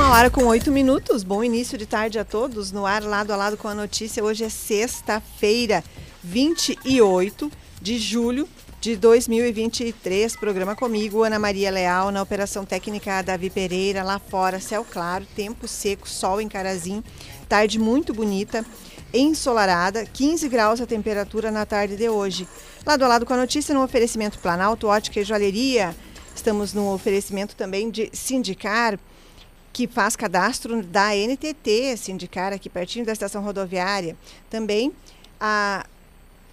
Uma hora com oito minutos. Bom início de tarde a todos. No ar, lado a lado com a notícia. Hoje é sexta-feira, 28 de julho de 2023. Programa comigo, Ana Maria Leal, na operação técnica Davi Pereira. Lá fora, céu claro, tempo seco, sol em Carazinho. Tarde muito bonita, ensolarada, 15 graus a temperatura na tarde de hoje. Lado a lado com a notícia, no oferecimento Planalto, Ótica e Joalheria. Estamos no oferecimento também de Sindicar que faz cadastro da NTT, sindicar aqui pertinho da estação rodoviária. Também a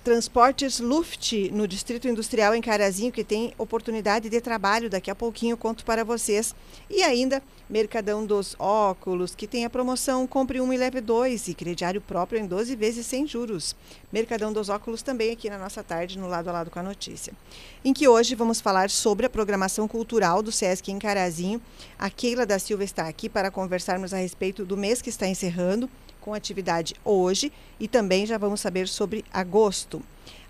Transportes Luft, no Distrito Industrial em Carazinho, que tem oportunidade de trabalho. Daqui a pouquinho conto para vocês. E ainda Mercadão dos Óculos, que tem a promoção Compre um e leve dois e crediário próprio em 12 vezes sem juros. Mercadão dos Óculos também aqui na nossa tarde, no lado a lado com a notícia. Em que hoje vamos falar sobre a programação cultural do SESC em Carazinho. A Keila da Silva está aqui para conversarmos a respeito do mês que está encerrando com atividade hoje e também já vamos saber sobre agosto.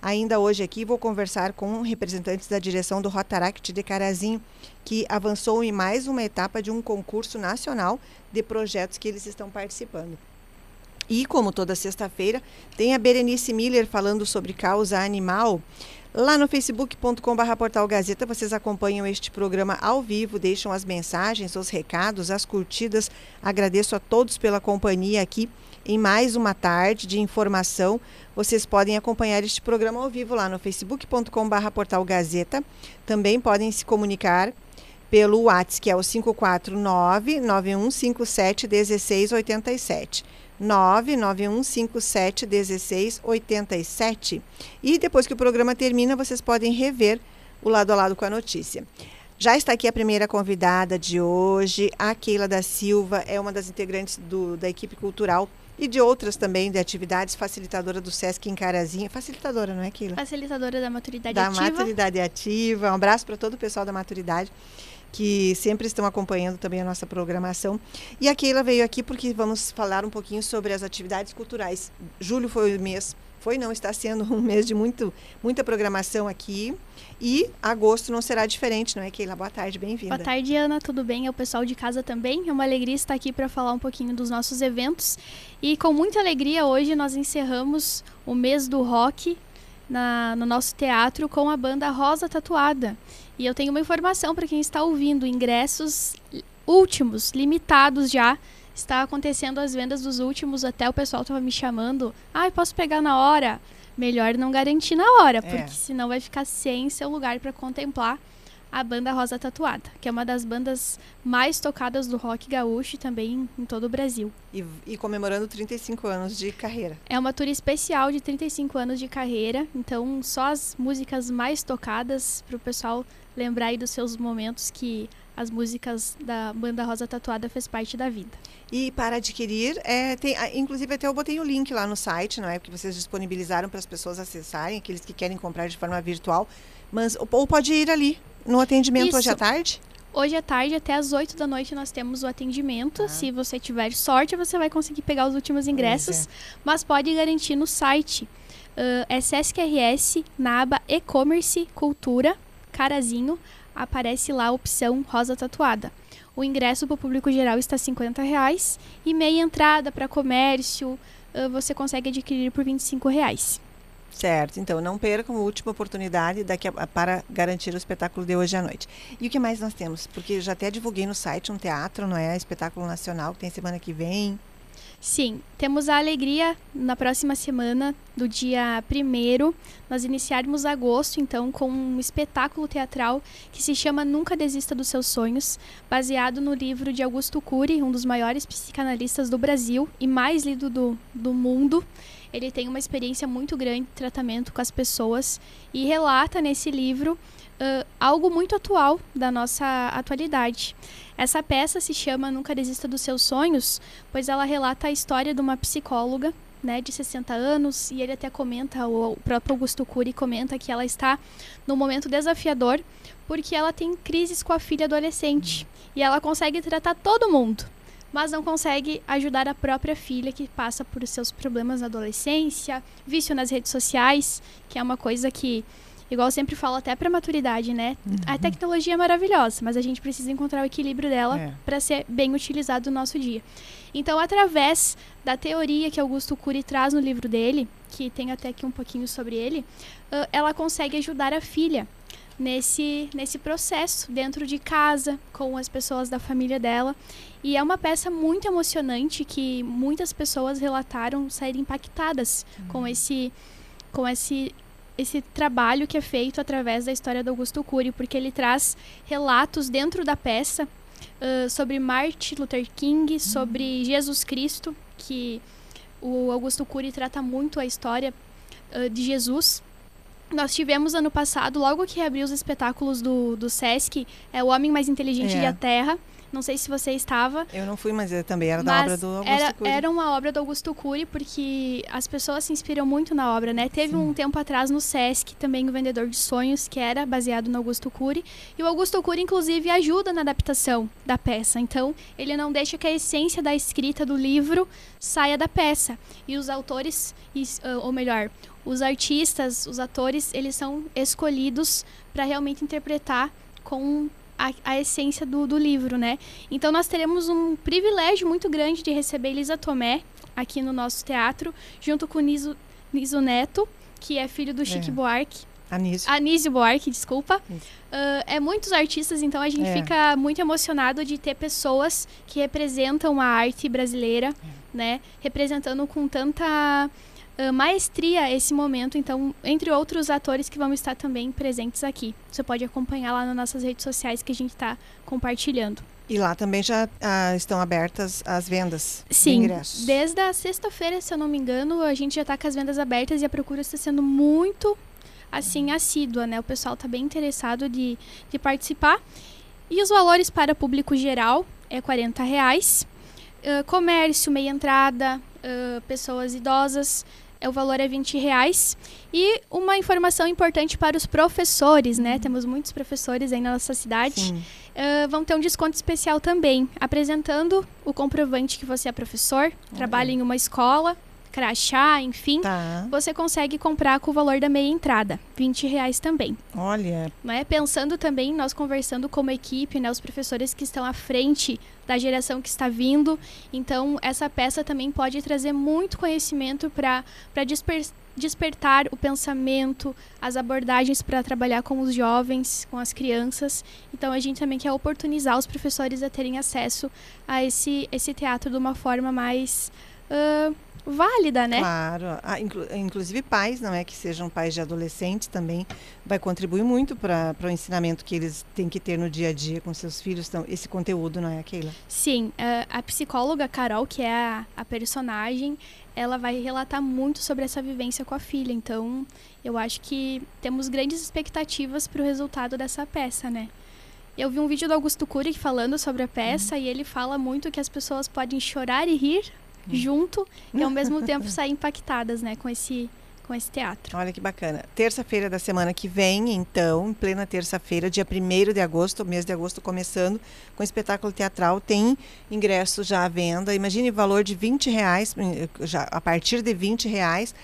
Ainda hoje aqui vou conversar com representantes da direção do Rotaract de Carazinho, que avançou em mais uma etapa de um concurso nacional de projetos que eles estão participando. E como toda sexta-feira, tem a Berenice Miller falando sobre causa animal. Lá no facebook.com.br portal Gazeta vocês acompanham este programa ao vivo, deixam as mensagens, os recados, as curtidas. Agradeço a todos pela companhia aqui em mais uma tarde de informação. Vocês podem acompanhar este programa ao vivo lá no facebook.com.br portal Gazeta. Também podem se comunicar pelo WhatsApp, que é o 549-9157-1687. 991571687. E depois que o programa termina, vocês podem rever o lado a lado com a notícia. Já está aqui a primeira convidada de hoje, a Keila da Silva, é uma das integrantes do, da equipe cultural e de outras também, de atividades, facilitadora do SESC em Carazinha. Facilitadora, não é, Keila? Facilitadora da maturidade da ativa. Da maturidade ativa. Um abraço para todo o pessoal da maturidade que sempre estão acompanhando também a nossa programação. E a Keila veio aqui porque vamos falar um pouquinho sobre as atividades culturais. Julho foi o mês, foi não, está sendo um mês de muito, muita programação aqui. E agosto não será diferente, não é, Keila? Boa tarde, bem-vinda. Boa tarde, Ana, tudo bem? É o pessoal de casa também. É uma alegria estar aqui para falar um pouquinho dos nossos eventos. E com muita alegria, hoje nós encerramos o mês do rock na, no nosso teatro com a banda Rosa Tatuada. E eu tenho uma informação para quem está ouvindo: ingressos últimos, limitados já. Está acontecendo as vendas dos últimos, até o pessoal estava me chamando. Ah, posso pegar na hora? Melhor não garantir na hora, é. porque senão vai ficar sem seu lugar para contemplar a banda Rosa Tatuada, que é uma das bandas mais tocadas do rock gaúcho também em todo o Brasil. E, e, comemorando 35 anos de carreira. É uma tour especial de 35 anos de carreira, então só as músicas mais tocadas para o pessoal lembrar aí dos seus momentos que as músicas da banda Rosa Tatuada fez parte da vida. E para adquirir, é, tem, inclusive até eu botei o link lá no site, não é? Porque vocês disponibilizaram para as pessoas acessarem, aqueles que querem comprar de forma virtual. Mas, ou pode ir ali no atendimento Isso. hoje à tarde? Hoje à tarde, até às 8 da noite, nós temos o atendimento. Ah. Se você tiver sorte, você vai conseguir pegar os últimos ingressos. É. Mas pode garantir no site. Uh, é SESC-RS, na aba E-Commerce Cultura Carazinho, aparece lá a opção rosa tatuada. O ingresso para o público geral está 50 reais, e meia entrada para comércio você consegue adquirir por 25 reais. Certo, então não percam a última oportunidade daqui a, para garantir o espetáculo de hoje à noite. E o que mais nós temos? Porque já até divulguei no site um teatro, não é? Espetáculo nacional que tem semana que vem. Sim, temos a alegria na próxima semana, do dia 1 nós iniciarmos agosto, então, com um espetáculo teatral que se chama Nunca Desista dos Seus Sonhos, baseado no livro de Augusto Cury, um dos maiores psicanalistas do Brasil e mais lido do, do mundo. Ele tem uma experiência muito grande de tratamento com as pessoas e relata nesse livro uh, algo muito atual da nossa atualidade. Essa peça se chama Nunca Desista dos Seus Sonhos, pois ela relata a história de uma psicóloga né, de 60 anos, e ele até comenta, o próprio Augusto Cury comenta que ela está num momento desafiador, porque ela tem crises com a filha adolescente, e ela consegue tratar todo mundo, mas não consegue ajudar a própria filha que passa por seus problemas na adolescência, vício nas redes sociais, que é uma coisa que igual eu sempre falo, até para maturidade, né? Uhum. A tecnologia é maravilhosa, mas a gente precisa encontrar o equilíbrio dela É. para ser bem utilizado no nosso dia. Então, através da teoria que Augusto Cury traz no livro dele, que tem até aqui um pouquinho sobre ele, ela consegue ajudar a filha nesse, nesse processo dentro de casa, com as pessoas da família dela. E é uma peça muito emocionante que muitas pessoas relataram saírem impactadas com esse com esse esse trabalho que é feito através da história do Augusto Cury, porque ele traz relatos dentro da peça ah, sobre Martin Luther King, sobre Jesus Cristo, que o Augusto Cury trata muito a história ah, de Jesus. Nós tivemos ano passado, logo que abriu os espetáculos do, do Sesc, é O Homem Mais Inteligente É. da Terra. Não sei se você estava. Eu não fui, mas também era da obra do Augusto era, Cury. era uma obra do Augusto Cury, porque as pessoas se inspiram muito na obra, né? Teve um tempo atrás no Sesc também o Vendedor de Sonhos, que era baseado no Augusto Cury. E o Augusto Cury, inclusive, ajuda na adaptação da peça. Então, ele não deixa que a essência da escrita do livro saia da peça. E os autores, ah, ou melhor, os artistas, os atores, eles são escolhidos para realmente interpretar com a, a essência do, do livro, né? Então nós teremos um privilégio muito grande de receber Elisa Tomé aqui no nosso teatro, junto com Niso, Niso Neto, que é filho do Chique É. Buarque. Anísio. Anísio Buarque, desculpa. Ah, é muitos artistas, então a gente É. fica muito emocionado de ter pessoas que representam a arte brasileira, É. né? Representando com tanta ah, maestria esse momento. Então, entre outros atores que vão estar também presentes aqui. Você pode acompanhar lá nas nossas redes sociais que a gente está compartilhando. E lá também já ah, estão abertas as vendas de Sim, ingressos. desde a sexta-feira, se eu não me engano, a gente já está com as vendas abertas e a procura está sendo muito, assim, assídua, né? O pessoal está bem interessado de, de participar. E os valores para público geral é 40 reais. Ah, comércio, meia entrada, ah, pessoas idosas, o valor é 20 reais. E uma informação importante para os professores, né? Temos muitos professores aí na nossa cidade. Ah, vão ter um desconto especial também, apresentando o comprovante que você é professor, trabalha em uma escola, crachá, enfim. Tá. Você consegue comprar com o valor da meia entrada, 20 reais também. Olha, Né? Pensando também, nós conversando como equipe, né, os professores que estão à frente da geração que está vindo. Então, essa peça também pode trazer muito conhecimento para desper despertar o pensamento, as abordagens para trabalhar com os jovens, com as crianças. Então, a gente também quer oportunizar os professores a terem acesso a esse, esse teatro de uma forma mais ah, válida, né? claro. Ah, inclu- inclusive pais, não é? Que sejam pais de adolescentes também, vai contribuir muito para o ensinamento que eles têm que ter no dia a dia com seus filhos. Então, esse conteúdo, não é, Keila? Sim, a, a psicóloga Carol, que é a, a personagem, ela vai relatar muito sobre essa vivência com a filha. Então, eu acho que temos grandes expectativas para o resultado dessa peça, né? Eu vi um vídeo do Augusto Cury falando sobre a peça e ele fala muito que as pessoas podem chorar e rir junto e ao mesmo tempo sair impactadas, né, com esse com esse teatro. Olha que bacana. Terça-feira da semana que vem, então, em plena terça-feira, dia 1 de agosto, mês de agosto começando, com espetáculo teatral, tem ingresso já à venda. Imagine o valor de 20 reais, eh, já, a partir de 20 reais,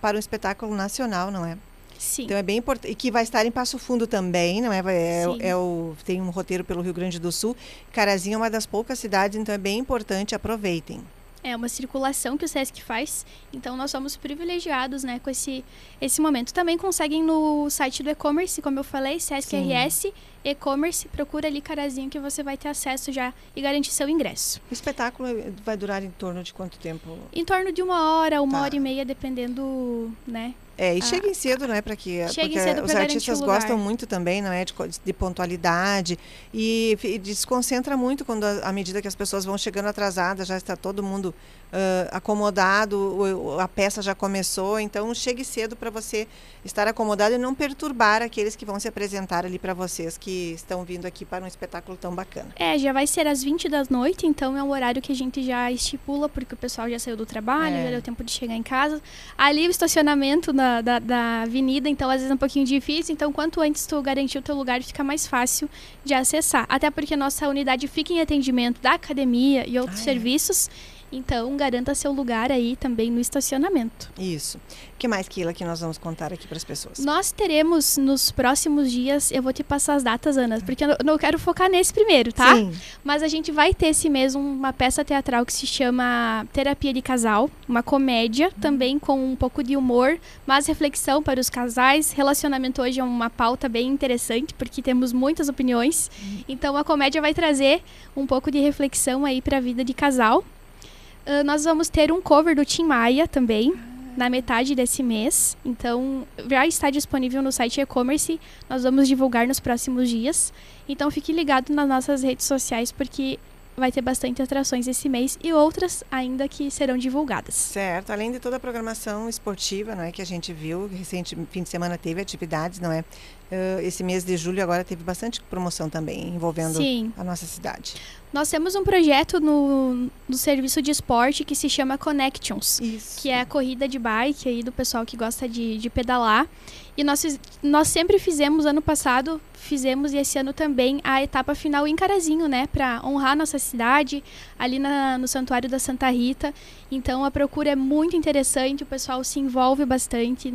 para um- espetáculo nacional, não é? Sim. Então é bem importante. E que vai estar em Passo Fundo também, não é? É, Sim. é o, tem um roteiro pelo Rio Grande do Sul. Carazinho é uma das poucas cidades, então é bem importante, aproveitem. É uma circulação que o SESC faz, então nós somos privilegiados, né, com esse, esse momento. Também conseguem no site do e-commerce, como eu falei, SESC Sim. RS, e-commerce, procura ali Carazinho que você vai ter acesso já e garantir seu ingresso. O espetáculo eh, vai durar em torno de quanto tempo? Em torno de uma hora, uma Tá. hora e meia, dependendo, né? É, e Ah, cheguem cedo, né? Para que cheguem porque cedo os artistas gostam muito também, não é, de, de pontualidade e, fi- desconcentra muito quando a- à medida que as pessoas vão chegando atrasadas, já está todo mundo ah, acomodado, a peça já começou, então chegue cedo para você estar acomodado e não perturbar aqueles que vão se apresentar ali para vocês que estão vindo aqui para um espetáculo tão bacana. É, já vai ser às 20 da noite, então é um horário que a gente já estipula, porque o pessoal já saiu do trabalho, É. já deu tempo de chegar em casa. Ali o estacionamento na- da, da avenida, então às vezes é um pouquinho difícil, então quanto antes tu garantir o teu lugar, fica mais fácil de acessar. Até porque nossa unidade fica em atendimento da academia e outros Ah, é? Então, garanta seu lugar aí também no estacionamento. Isso. O que mais, Kila, que nós vamos contar aqui para as pessoas? Nós teremos nos próximos dias, eu vou te passar as datas, Ana, porque eu não quero focar nesse primeiro, tá? Sim. Mas a gente vai ter esse mês uma peça teatral que se chama Terapia de Casal, uma comédia, também com um pouco de humor, mas reflexão para os casais. Relacionamento hoje é uma pauta bem interessante, porque temos muitas opiniões. Então a comédia vai trazer um pouco de reflexão aí para a vida de casal. Uh, nós vamos ter um cover do Tim Maia também, na metade desse mês. Então, já está disponível no site e-commerce. Nós vamos divulgar nos próximos dias. Então, fique ligado nas nossas redes sociais, porque vai ter bastante atrações esse mês e outras ainda que serão divulgadas. Certo, além de toda a programação esportiva, não é que a gente viu, recente fim de semana teve atividades, não é? Uh, esse mês de julho agora teve bastante promoção também envolvendo Sim. a nossa cidade. Nós temos um projeto no, no serviço de esporte que se chama Connections, Isso. que é a corrida de bike aí do pessoal que gosta de, de pedalar. E nós, nós sempre fizemos, ano passado, fizemos e esse ano também a etapa final em Carazinho, né? Para honrar nossa cidade, ali na- no Santuário da Santa Rita. Então a procura é muito interessante, o pessoal se envolve bastante.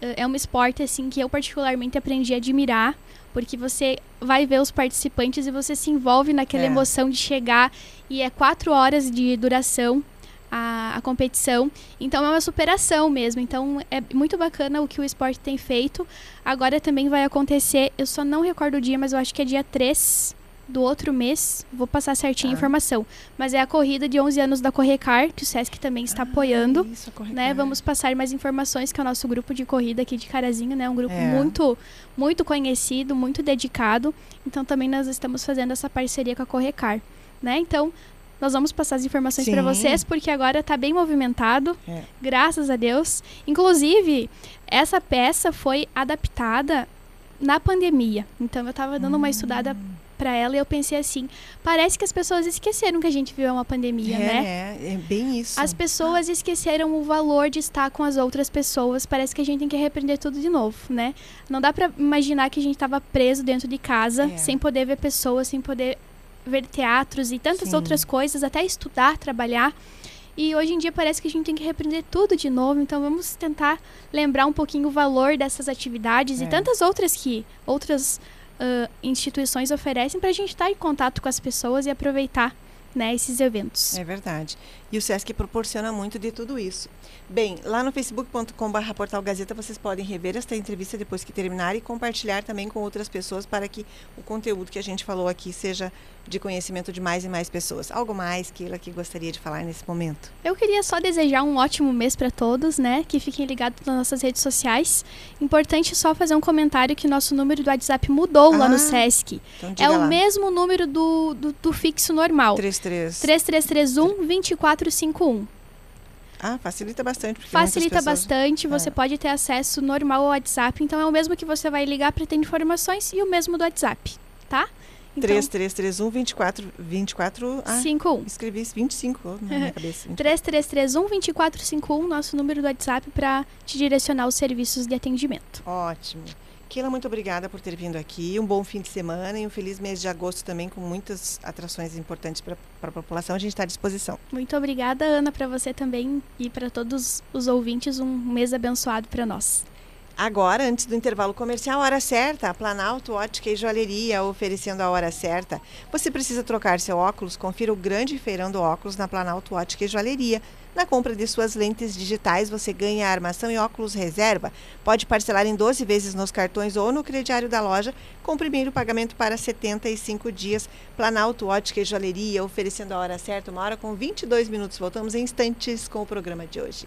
Eh, É um esporte, assim, que eu particularmente aprendi a admirar, porque você vai ver os participantes e você se envolve naquela É. emoção de chegar. E é quatro horas de duração a, a competição. Então é uma superação mesmo. Então é muito bacana o que o esporte tem feito. Agora também vai acontecer, eu só não recordo o dia, mas eu acho que é dia 3 do outro mês. Vou passar certinho a Tá. informação. Mas é a corrida de 11 anos da Correcar, que o SESC também está apoiando. Isso, Né, vamos passar mais informações que é o nosso grupo de corrida aqui de Carazinho, né? Um grupo É. muito muito conhecido, muito dedicado. Então também nós estamos fazendo essa parceria com a Correcar, né? Então nós vamos passar as informações para vocês porque agora está bem movimentado, É. graças a Deus. Inclusive essa peça foi adaptada na pandemia. Então eu estava dando uma estudada para ela e eu pensei assim, parece que as pessoas esqueceram que a gente viu uma pandemia, é, né? É, é bem isso. As pessoas esqueceram o valor de estar com as outras pessoas. Parece que a gente tem que repreender tudo de novo, né? Não dá pra imaginar que a gente tava preso dentro de casa, É. sem poder ver pessoas, sem poder ver teatros e tantas Sim. outras coisas, até estudar, trabalhar. E hoje em dia parece que a gente tem que repreender tudo de novo. Então vamos tentar lembrar um pouquinho o valor dessas atividades É. e tantas outras que outras ah, instituições oferecem para a gente estar em contato com as pessoas e aproveitar né, esses eventos. É verdade. E o SESC proporciona muito de tudo isso. Bem, lá no facebook.com.br portal Gazeta vocês podem rever esta entrevista depois que terminar e compartilhar também com outras pessoas para que o conteúdo que a gente falou aqui seja de conhecimento de mais e mais pessoas. Algo mais que ela que gostaria de falar nesse momento? Eu queria só desejar um ótimo mês para todos, né? Que fiquem ligados nas nossas redes sociais. Importante só fazer um comentário que nosso número do WhatsApp mudou lá Ah, no Sesc. Então É o lá. mesmo número do, do, do fixo normal. 33. 3331 2451. Ah, facilita bastante. Facilita pessoas- bastante, você É. pode ter acesso normal ao WhatsApp. Então é o mesmo que você vai ligar para ter informações e o mesmo do WhatsApp, tá? Então, 3331 24 24 Ah, 51. escrevi isso, 25 na minha cabeça. 3331 2451, nosso número do WhatsApp para te direcionar os serviços de atendimento. Ótimo. Keila, muito obrigada por ter vindo aqui. Um bom fim de semana e um feliz mês de agosto também, com muitas atrações importantes para a população. A gente está à disposição. Muito obrigada, Ana, para você também e para todos os ouvintes. Um mês abençoado para nós. Agora, antes do intervalo comercial, hora certa, Planalto Ótica e Joalheria oferecendo a hora certa. Você precisa trocar seu óculos? Confira o grande feirão do óculos na Planalto Ótica e Joalheria. Na compra de suas lentes digitais, você ganha armação e óculos reserva. Pode parcelar em 12 vezes nos cartões ou no crediário da loja, com primeiro pagamento para 75 dias. Planalto Ótica e Joalheria oferecendo a hora certa, uma hora com 22 minutos. Voltamos em instantes com o programa de hoje.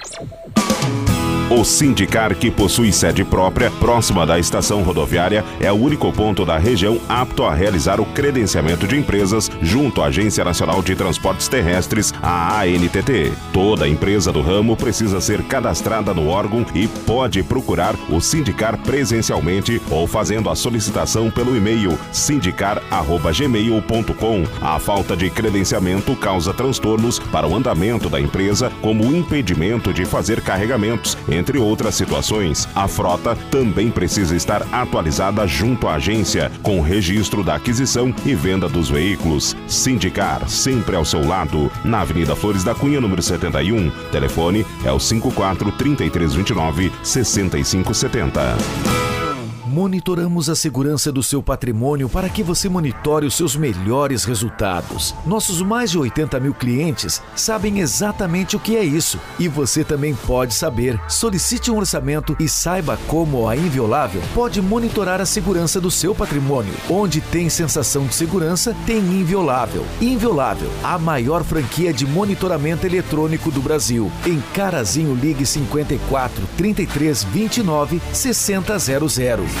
O Sindicar, que possui sede própria, próxima da estação rodoviária, é o único ponto da região apto a realizar o credenciamento de empresas junto à Agência Nacional de Transportes Terrestres, a ANTT. Toda empresa do ramo precisa ser cadastrada no órgão e pode procurar o Sindicar presencialmente ou fazendo a solicitação pelo e-mail sindicar@gmail.com. A falta de credenciamento causa transtornos para o andamento da empresa, como o impedimento de fazer carregamentos, entre outras situações. A frota também precisa estar atualizada junto à agência, com registro da aquisição e venda dos veículos. Sindicar, sempre ao seu lado, na Avenida Flores da Cunha, número 71. Telefone é o 54 3329 6570. Monitoramos a segurança do seu patrimônio para que você monitore os seus melhores resultados. Nossos mais de 80 mil clientes sabem exatamente o que é isso e você também pode saber. Solicite um orçamento e saiba como a Inviolável pode monitorar a segurança do seu patrimônio. Onde tem sensação de segurança, tem Inviolável. Inviolável, a maior franquia de monitoramento eletrônico do Brasil. Em Carazinho Ligue 54 33 29 6000.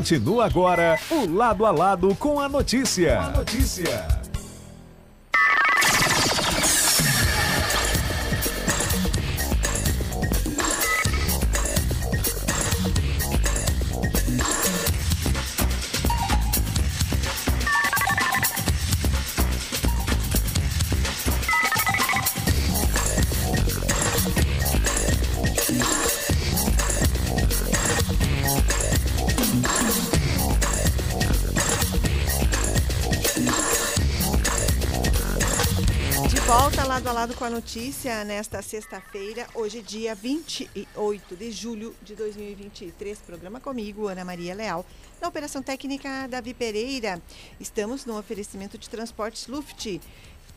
Continua agora o Lado a Lado com a notícia. A notícia. Com a notícia nesta sexta-feira, hoje dia 28 de julho de 2023. Programa comigo, Ana Maria Leal. Na operação técnica, Davi Pereira. Estamos no oferecimento de transportes Luft,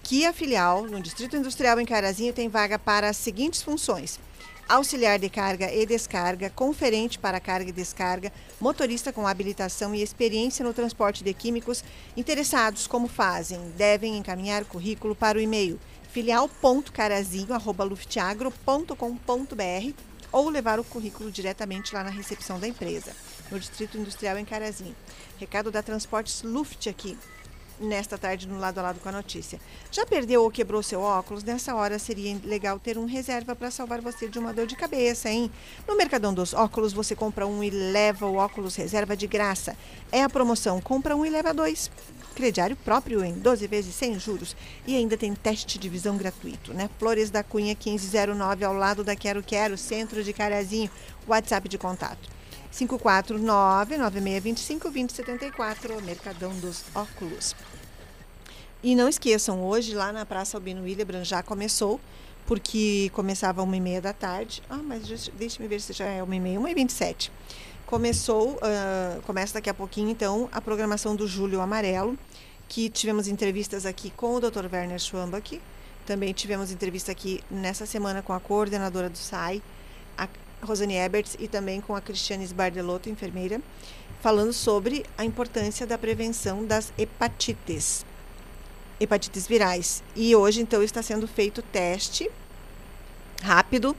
que a filial no Distrito Industrial em Carazinho tem vaga para as seguintes funções. Auxiliar de carga e descarga, conferente para carga e descarga, motorista com habilitação e experiência no transporte de químicos. Interessados, como fazem? Devem encaminhar currículo para o e-mail filial.carazinho.luftagro.com.br ou levar o currículo diretamente lá na recepção da empresa, no Distrito Industrial em Carazinho. Recado da Transportes Luft aqui nesta tarde no lado a lado com a notícia. Já perdeu ou quebrou seu óculos? Nessa hora seria legal ter um reserva para salvar você de uma dor de cabeça, hein? No Mercadão dos Óculos você compra um e leva o óculos reserva de graça. É a promoção compra um e leva dois. Crediário próprio em 12 vezes sem juros e ainda tem teste de visão gratuito, né? Flores da Cunha 1509 ao lado da Quero Quero, centro de Carazinho. WhatsApp de contato 549-9625-2074, Mercadão dos Óculos. E não esqueçam, hoje lá na Praça Albino Willebrand já começou, porque começava uma e meia da tarde. Ah, mas deixa-me ver se já é uma e meia, uma e vinte e sete. Começou, uh, começa daqui a pouquinho, então, a programação do Júlio Amarelo, que tivemos entrevistas aqui com o Dr. Werner Schwambach. Também tivemos entrevista aqui nessa semana com a coordenadora do SAI, a Rosane Eberts, e também com a Cristiane Sbardelotto, enfermeira, falando sobre a importância da prevenção das hepatites, hepatites virais. E hoje, então, está sendo feito teste rápido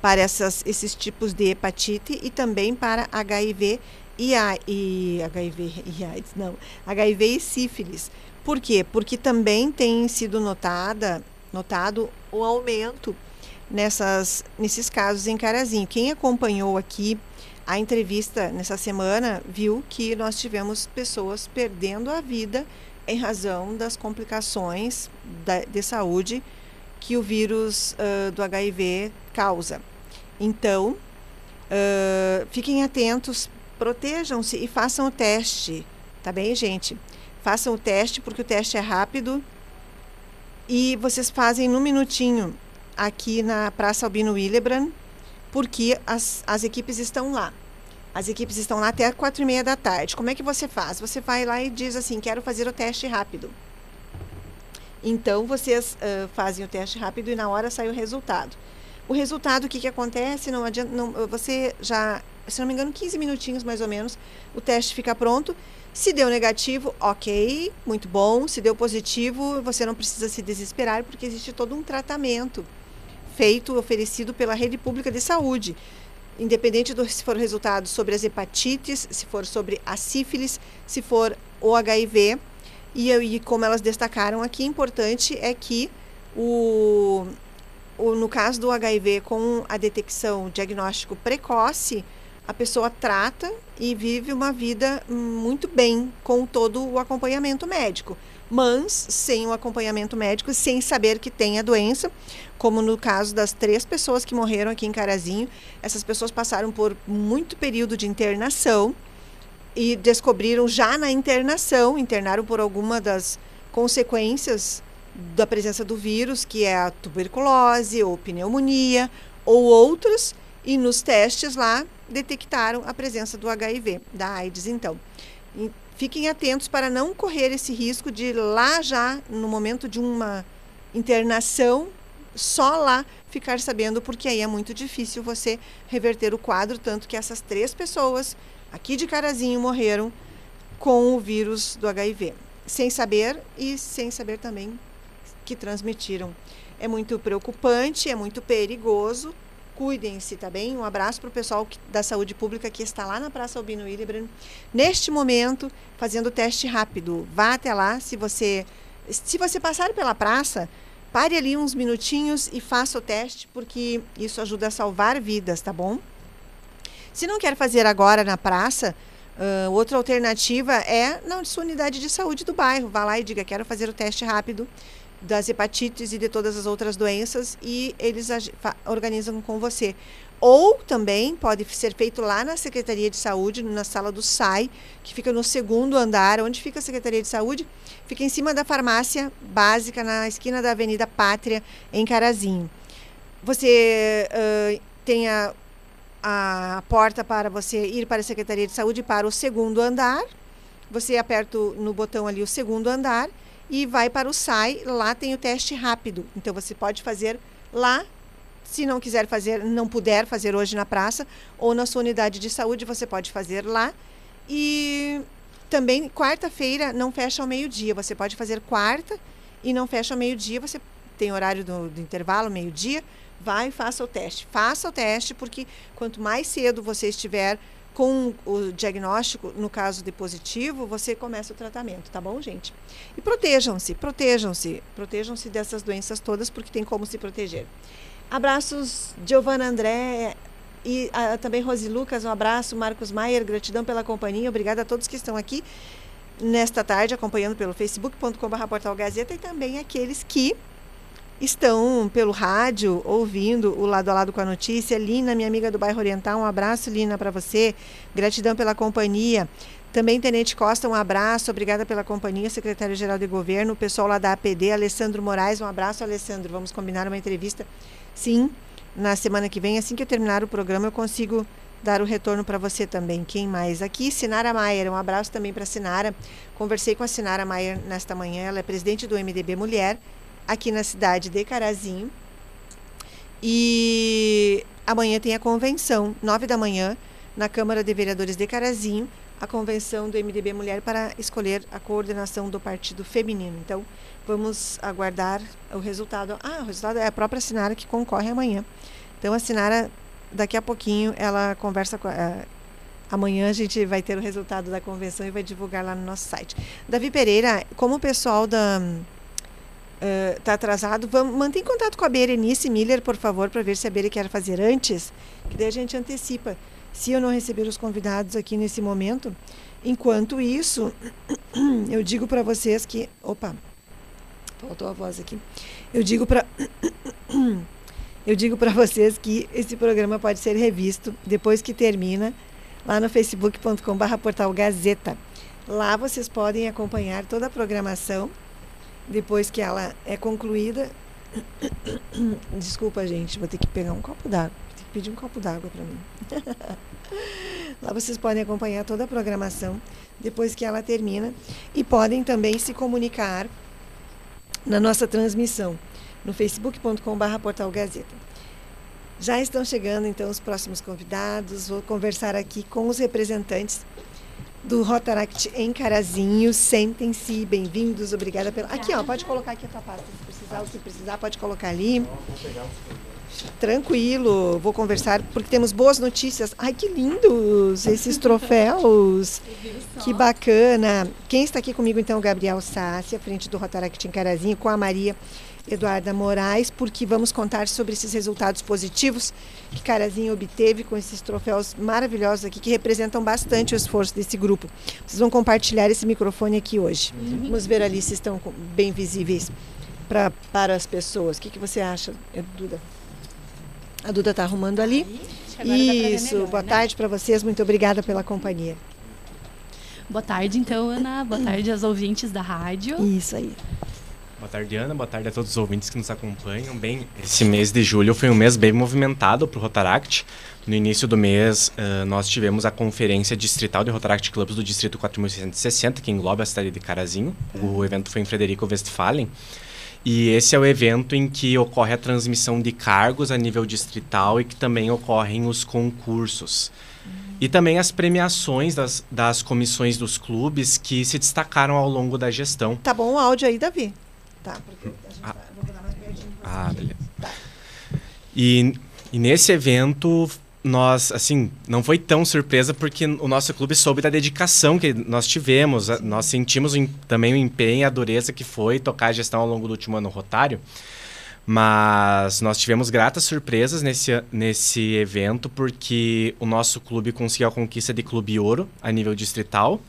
para essas, esses tipos de hepatite e também para HIV e, e HIV e AIDS, não, HIV e sífilis, Por quê? Porque também tem sido notada, notado o aumento nessas, nesses casos em Carazinho. Quem acompanhou aqui a entrevista nessa semana viu que nós tivemos pessoas perdendo a vida em razão das complicações da, de saúde que o vírus uh, do HIV causa. Então, uh, fiquem atentos, protejam-se e façam o teste, tá bem, gente? Façam o teste, porque o teste é rápido e vocês fazem no minutinho aqui na Praça Albino Willebrand, porque as, as equipes estão lá. As equipes estão lá até quatro e meia da tarde. Como é que você faz? Você vai lá e diz assim, quero fazer o teste rápido. Então, vocês uh, fazem o teste rápido e na hora sai o resultado. O resultado, o que, que acontece? Não adianta, não, você já, se não me engano, 15 minutinhos mais ou menos, o teste fica pronto. Se deu negativo, ok, muito bom. Se deu positivo, você não precisa se desesperar, porque existe todo um tratamento feito, oferecido pela rede pública de saúde. Independente do se for resultado sobre as hepatites, se for sobre a sífilis, se for o HIV. E, e como elas destacaram aqui, importante é que o, o, no caso do HIV, com a detecção, diagnóstico precoce, a pessoa trata e vive uma vida muito bem com todo o acompanhamento médico, mas sem o acompanhamento médico, sem saber que tem a doença, como no caso das três pessoas que morreram aqui em Carazinho. Essas pessoas passaram por muito período de internação e descobriram já na internação, internaram por alguma das consequências da presença do vírus, que é a tuberculose ou pneumonia ou outras, e nos testes lá detectaram a presença do HIV, da AIDS, então. E fiquem atentos para não correr esse risco de lá já, no momento de uma internação, só lá ficar sabendo, porque aí é muito difícil você reverter o quadro, tanto que essas três pessoas aqui de Carazinho morreram com o vírus do HIV, sem saber e sem saber também que transmitiram. É muito preocupante, é muito perigoso, cuidem-se, tá bem? Um abraço para o pessoal da saúde pública que está lá na Praça Albino Willebrand, neste momento, fazendo o teste rápido. Vá até lá, se você, se você passar pela praça, pare ali uns minutinhos e faça o teste, porque isso ajuda a salvar vidas, tá bom? Se não quer fazer agora na praça, uh, outra alternativa é na sua unidade de saúde do bairro. Vá lá e diga, quero fazer o teste rápido das hepatites e de todas as outras doenças e eles organizam com você. Ou também pode ser feito lá na Secretaria de Saúde, na sala do SAI, que fica no segundo andar. Onde fica a Secretaria de Saúde? Fica em cima da farmácia básica, na esquina da Avenida Pátria, em Carazinho. Você uh, tem a, a porta para você ir para a Secretaria de Saúde para o segundo andar. Você aperta no botão ali o segundo andar e vai para o SAI, lá tem o teste rápido. Então você pode fazer lá, se não quiser fazer, não puder fazer hoje na praça ou na sua unidade de saúde, você pode fazer lá. E também quarta-feira não fecha ao meio-dia, você pode fazer quarta e não fecha ao meio-dia, você tem horário do, do intervalo, meio-dia, vai e faça o teste. Faça o teste porque quanto mais cedo você estiver com o diagnóstico, no caso de positivo, você começa o tratamento, tá bom, gente? E protejam-se, protejam-se, protejam-se dessas doenças todas, porque tem como se proteger. Abraços, Giovana André e a, também Rose Lucas, um abraço, Marcos Maier, gratidão pela companhia, obrigada a todos que estão aqui nesta tarde acompanhando pelo facebook.com.br portal Gazeta e também aqueles que estão pelo rádio ouvindo o lado a lado com a notícia. Lina, minha amiga do bairro Oriental, um abraço, Lina, para você. Gratidão pela companhia. Também, Tenente Costa, um abraço, obrigada pela companhia, secretário-geral de governo, o pessoal lá da APD, Alessandro Moraes, um abraço, Alessandro. Vamos combinar uma entrevista, sim, na semana que vem. Assim que eu terminar o programa, eu consigo dar o retorno para você também. Quem mais? Aqui, Sinara Maier, um abraço também para Sinara. Conversei com a Sinara Maier nesta manhã, ela é presidente do MDB Mulher aqui na cidade de Carazinho. E amanhã tem a convenção, nove da manhã, na Câmara de Vereadores de Carazinho, a convenção do MDB Mulher para escolher a coordenação do partido feminino. Então, vamos aguardar o resultado. Ah, o resultado é a própria Sinara que concorre amanhã. Então, a Sinara, daqui a pouquinho, ela conversa com. Uh, Amanhã a gente vai ter o resultado da convenção e vai divulgar lá no nosso site. Davi Pereira, como o pessoal da está uh, atrasado, vamos, mantém contato com a Berenice Miller, por favor, para ver se a Bere quer fazer antes, que daí a gente antecipa. Se eu não receber os convidados aqui nesse momento, enquanto isso, eu digo para vocês que, opa, faltou a voz aqui. Eu digo para eu digo para vocês que esse programa pode ser revisto depois que termina lá no facebook.com/barra portal Gazeta. Lá vocês podem acompanhar toda a programação depois que ela é concluída. Desculpa, gente, vou ter que pegar um copo d'água. Vou ter que pedir um copo d'água para mim. Lá vocês podem acompanhar toda a programação depois que ela termina e podem também se comunicar na nossa transmissão no facebook.com.br portal Gazeta. Já estão chegando então os próximos convidados. Vou conversar aqui com os representantes do Rotaract em Carazinho. Sentem-se bem-vindos. Obrigada pela. Aqui, ó, pode colocar aqui a tua pasta. Se precisar, se precisar, pode colocar ali. Tranquilo, vou conversar porque temos boas notícias. Ai, que lindos esses troféus! Que bacana! Quem está aqui comigo então, o Gabriel à frente do Rotaract em Carazinho, com a Maria Eduarda Moraes, porque vamos contar sobre esses resultados positivos que Carazinho obteve com esses troféus maravilhosos aqui, que representam bastante o esforço desse grupo. Vocês vão compartilhar esse microfone aqui hoje. Uhum. Vamos ver ali se estão bem visíveis pra, para as pessoas. O que, que você acha, Duda? A Duda está arrumando ali. Isso, melhor, boa né? tarde para vocês, muito obrigada pela companhia. Boa tarde, então, Ana. Boa tarde aos ouvintes da rádio. Isso aí. Boa tarde, Ana. Boa tarde a todos os ouvintes que nos acompanham. Bem, esse mês de julho foi um mês bem movimentado para o Rotaract. No início do mês, uh, nós tivemos a Conferência Distrital de Rotaract Clubs do Distrito 4660, que engloba a cidade de Carazinho. O evento foi em Frederico Westphalen. E esse é o evento em que ocorre a transmissão de cargos a nível distrital e que também ocorrem os concursos. E também as premiações das, das comissões dos clubes que se destacaram ao longo da gestão. Tá bom o áudio aí, Davi? Tá, porque a gente ah. tá, vou mais pertinho. Ah, beleza. Tá. E, e nesse evento nós, assim, não foi tão surpresa porque o nosso clube soube da dedicação que nós tivemos. Sim. Nós sentimos também o empenho e a dureza que foi tocar a gestão ao longo do último ano rotário. Mas nós tivemos gratas surpresas nesse, nesse evento porque o nosso clube conseguiu a conquista de Clube Ouro a nível distrital.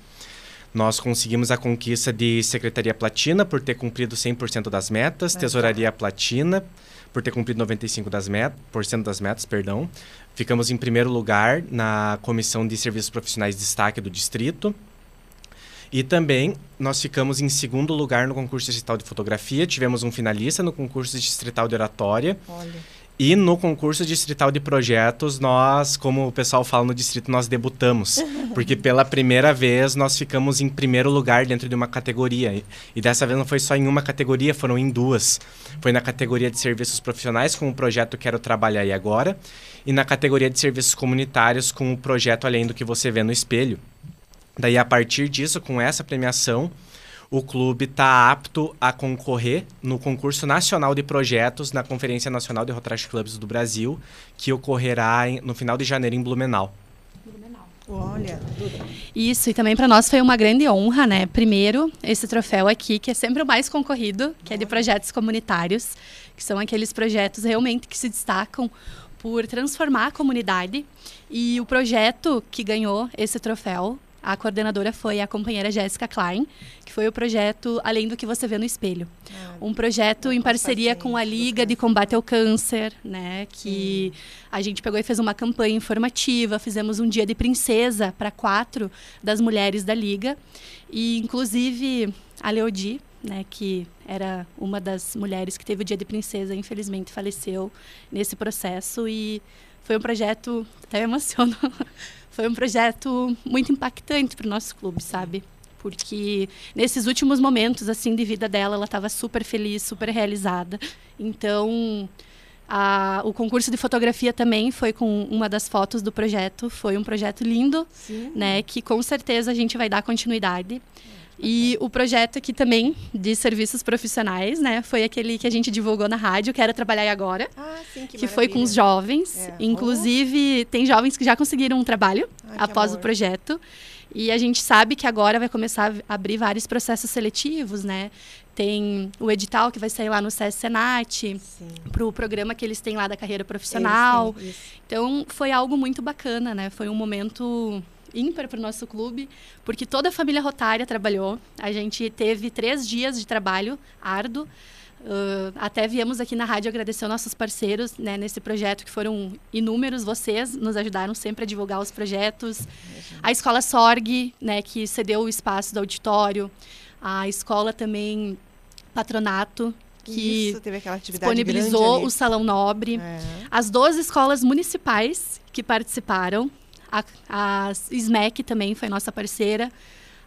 Nós conseguimos a conquista de Secretaria Platina por ter cumprido 100% das metas, Tesouraria Platina por ter cumprido 95% das, met das metas, perdão. Ficamos em primeiro lugar na Comissão de Serviços Profissionais de Destaque do Distrito. E também nós ficamos em segundo lugar no concurso distrital de fotografia, tivemos um finalista no concurso distrital de oratória. Olha. E no concurso distrital de projetos, nós, como o pessoal fala no distrito, nós debutamos. Porque pela primeira vez nós ficamos em primeiro lugar dentro de uma categoria. E dessa vez não foi só em uma categoria, foram em duas. Foi na categoria de serviços profissionais, com o projeto Quero Trabalhar e Agora. E na categoria de serviços comunitários, com o projeto Além do que Você Vê no Espelho. Daí, a partir disso, com essa premiação, o clube está apto a concorrer no concurso nacional de projetos na Conferência Nacional de Rotary Clubs do Brasil, que ocorrerá em, no final de janeiro em Blumenau. Olha, Isso, e também para nós foi uma grande honra, né? Primeiro, esse troféu aqui, que é sempre o mais concorrido, que é de projetos comunitários, que são aqueles projetos realmente que se destacam por transformar a comunidade. E o projeto que ganhou esse troféu a coordenadora foi a companheira Jéssica Klein, que foi o projeto Além do que você vê no espelho. Ah, um projeto em parceria com a Liga de Combate ao Câncer, né, que a gente pegou e fez uma campanha informativa, fizemos um dia de princesa para quatro das mulheres da liga. E inclusive a Leodi, né, que era uma das mulheres que teve o dia de princesa, infelizmente faleceu nesse processo. E foi um projeto até me emociono foi um projeto muito impactante para o nosso clube, sabe? Porque nesses últimos momentos assim de vida dela, ela estava super feliz, super realizada. Então, a, o concurso de fotografia também foi com uma das fotos do projeto. Foi um projeto lindo, Sim. né? Que com certeza a gente vai dar continuidade. E o projeto aqui também de serviços profissionais, né? Foi aquele que a gente divulgou na rádio, que era Trabalhar Agora. Ah, sim, que, que foi com os jovens. É. Inclusive, tem jovens que já conseguiram um trabalho Ai, após o projeto. E a gente sabe que agora vai começar a abrir vários processos seletivos, né? Tem o edital que vai sair lá no SES Senat, para o programa que eles têm lá da carreira profissional. Têm isso. Então, foi algo muito bacana, né? Foi um momento ímpar para o nosso clube, porque toda a família Rotária trabalhou. A gente teve três dias de trabalho árduo. Uh, até viemos aqui na rádio agradecer aos nossos parceiros né, nesse projeto, que foram inúmeros. Vocês nos ajudaram sempre a divulgar os projetos. A escola Sorg, né, que cedeu o espaço do auditório. A escola também Patronato, que Isso, disponibilizou o Salão Nobre. É. As 12 escolas municipais que participaram, a, a SMEC também foi nossa parceira,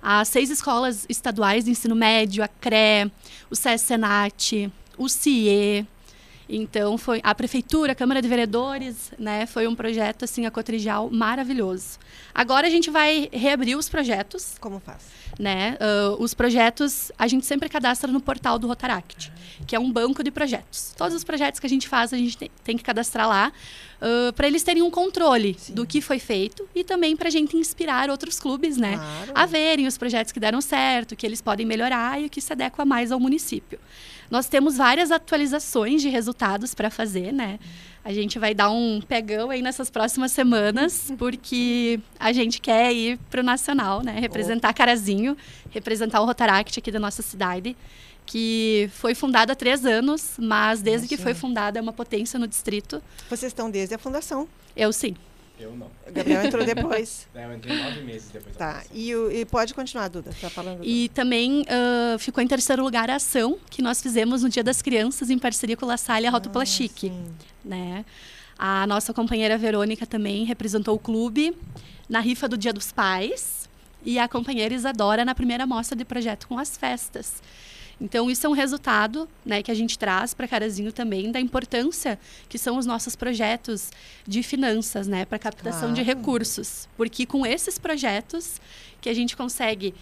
as seis escolas estaduais de ensino médio, a CRE, o SES Senat, o CIE, então foi a prefeitura, a Câmara de Vereadores, né? Foi um projeto assim a Cotrijal maravilhoso. Agora a gente vai reabrir os projetos, Como faz? né? Ah, os projetos a gente sempre cadastra no portal do Rotaract, que é um banco de projetos. Todos os projetos que a gente faz a gente tem, tem que cadastrar lá para eles terem um controle do que foi feito e também para a gente inspirar outros clubes, né? Claro. A verem os projetos que deram certo, que eles podem melhorar e o que se adequa mais ao município. Nós temos várias atualizações de resultados para fazer, né? A gente vai dar um pegão aí nessas próximas semanas, porque a gente quer ir para o Nacional, né? Representar Carazinho, representar o Rotaract aqui da nossa cidade, que foi fundada há três anos, mas desde que foi fundada é uma potência no distrito. Vocês estão desde a fundação. Eu sim. Eu não. O Gabriel entrou depois. É, eu entrei nove meses depois Tá. E, o- e pode continuar, Duda. Tá falando. E também ah, ficou em terceiro lugar a ação que nós fizemos no Dia das Crianças em parceria com o La Salle e a Rota Plastique. Né? A nossa companheira Verônica também representou o clube na rifa do Dia dos Pais e a companheira Isadora na primeira mostra de projeto com as festas. Então isso é um resultado, né, que a gente traz para Carazinho também da importância que são os nossos projetos de finanças, né, para captação de Claro. recursos, porque com esses projetos que a gente consegue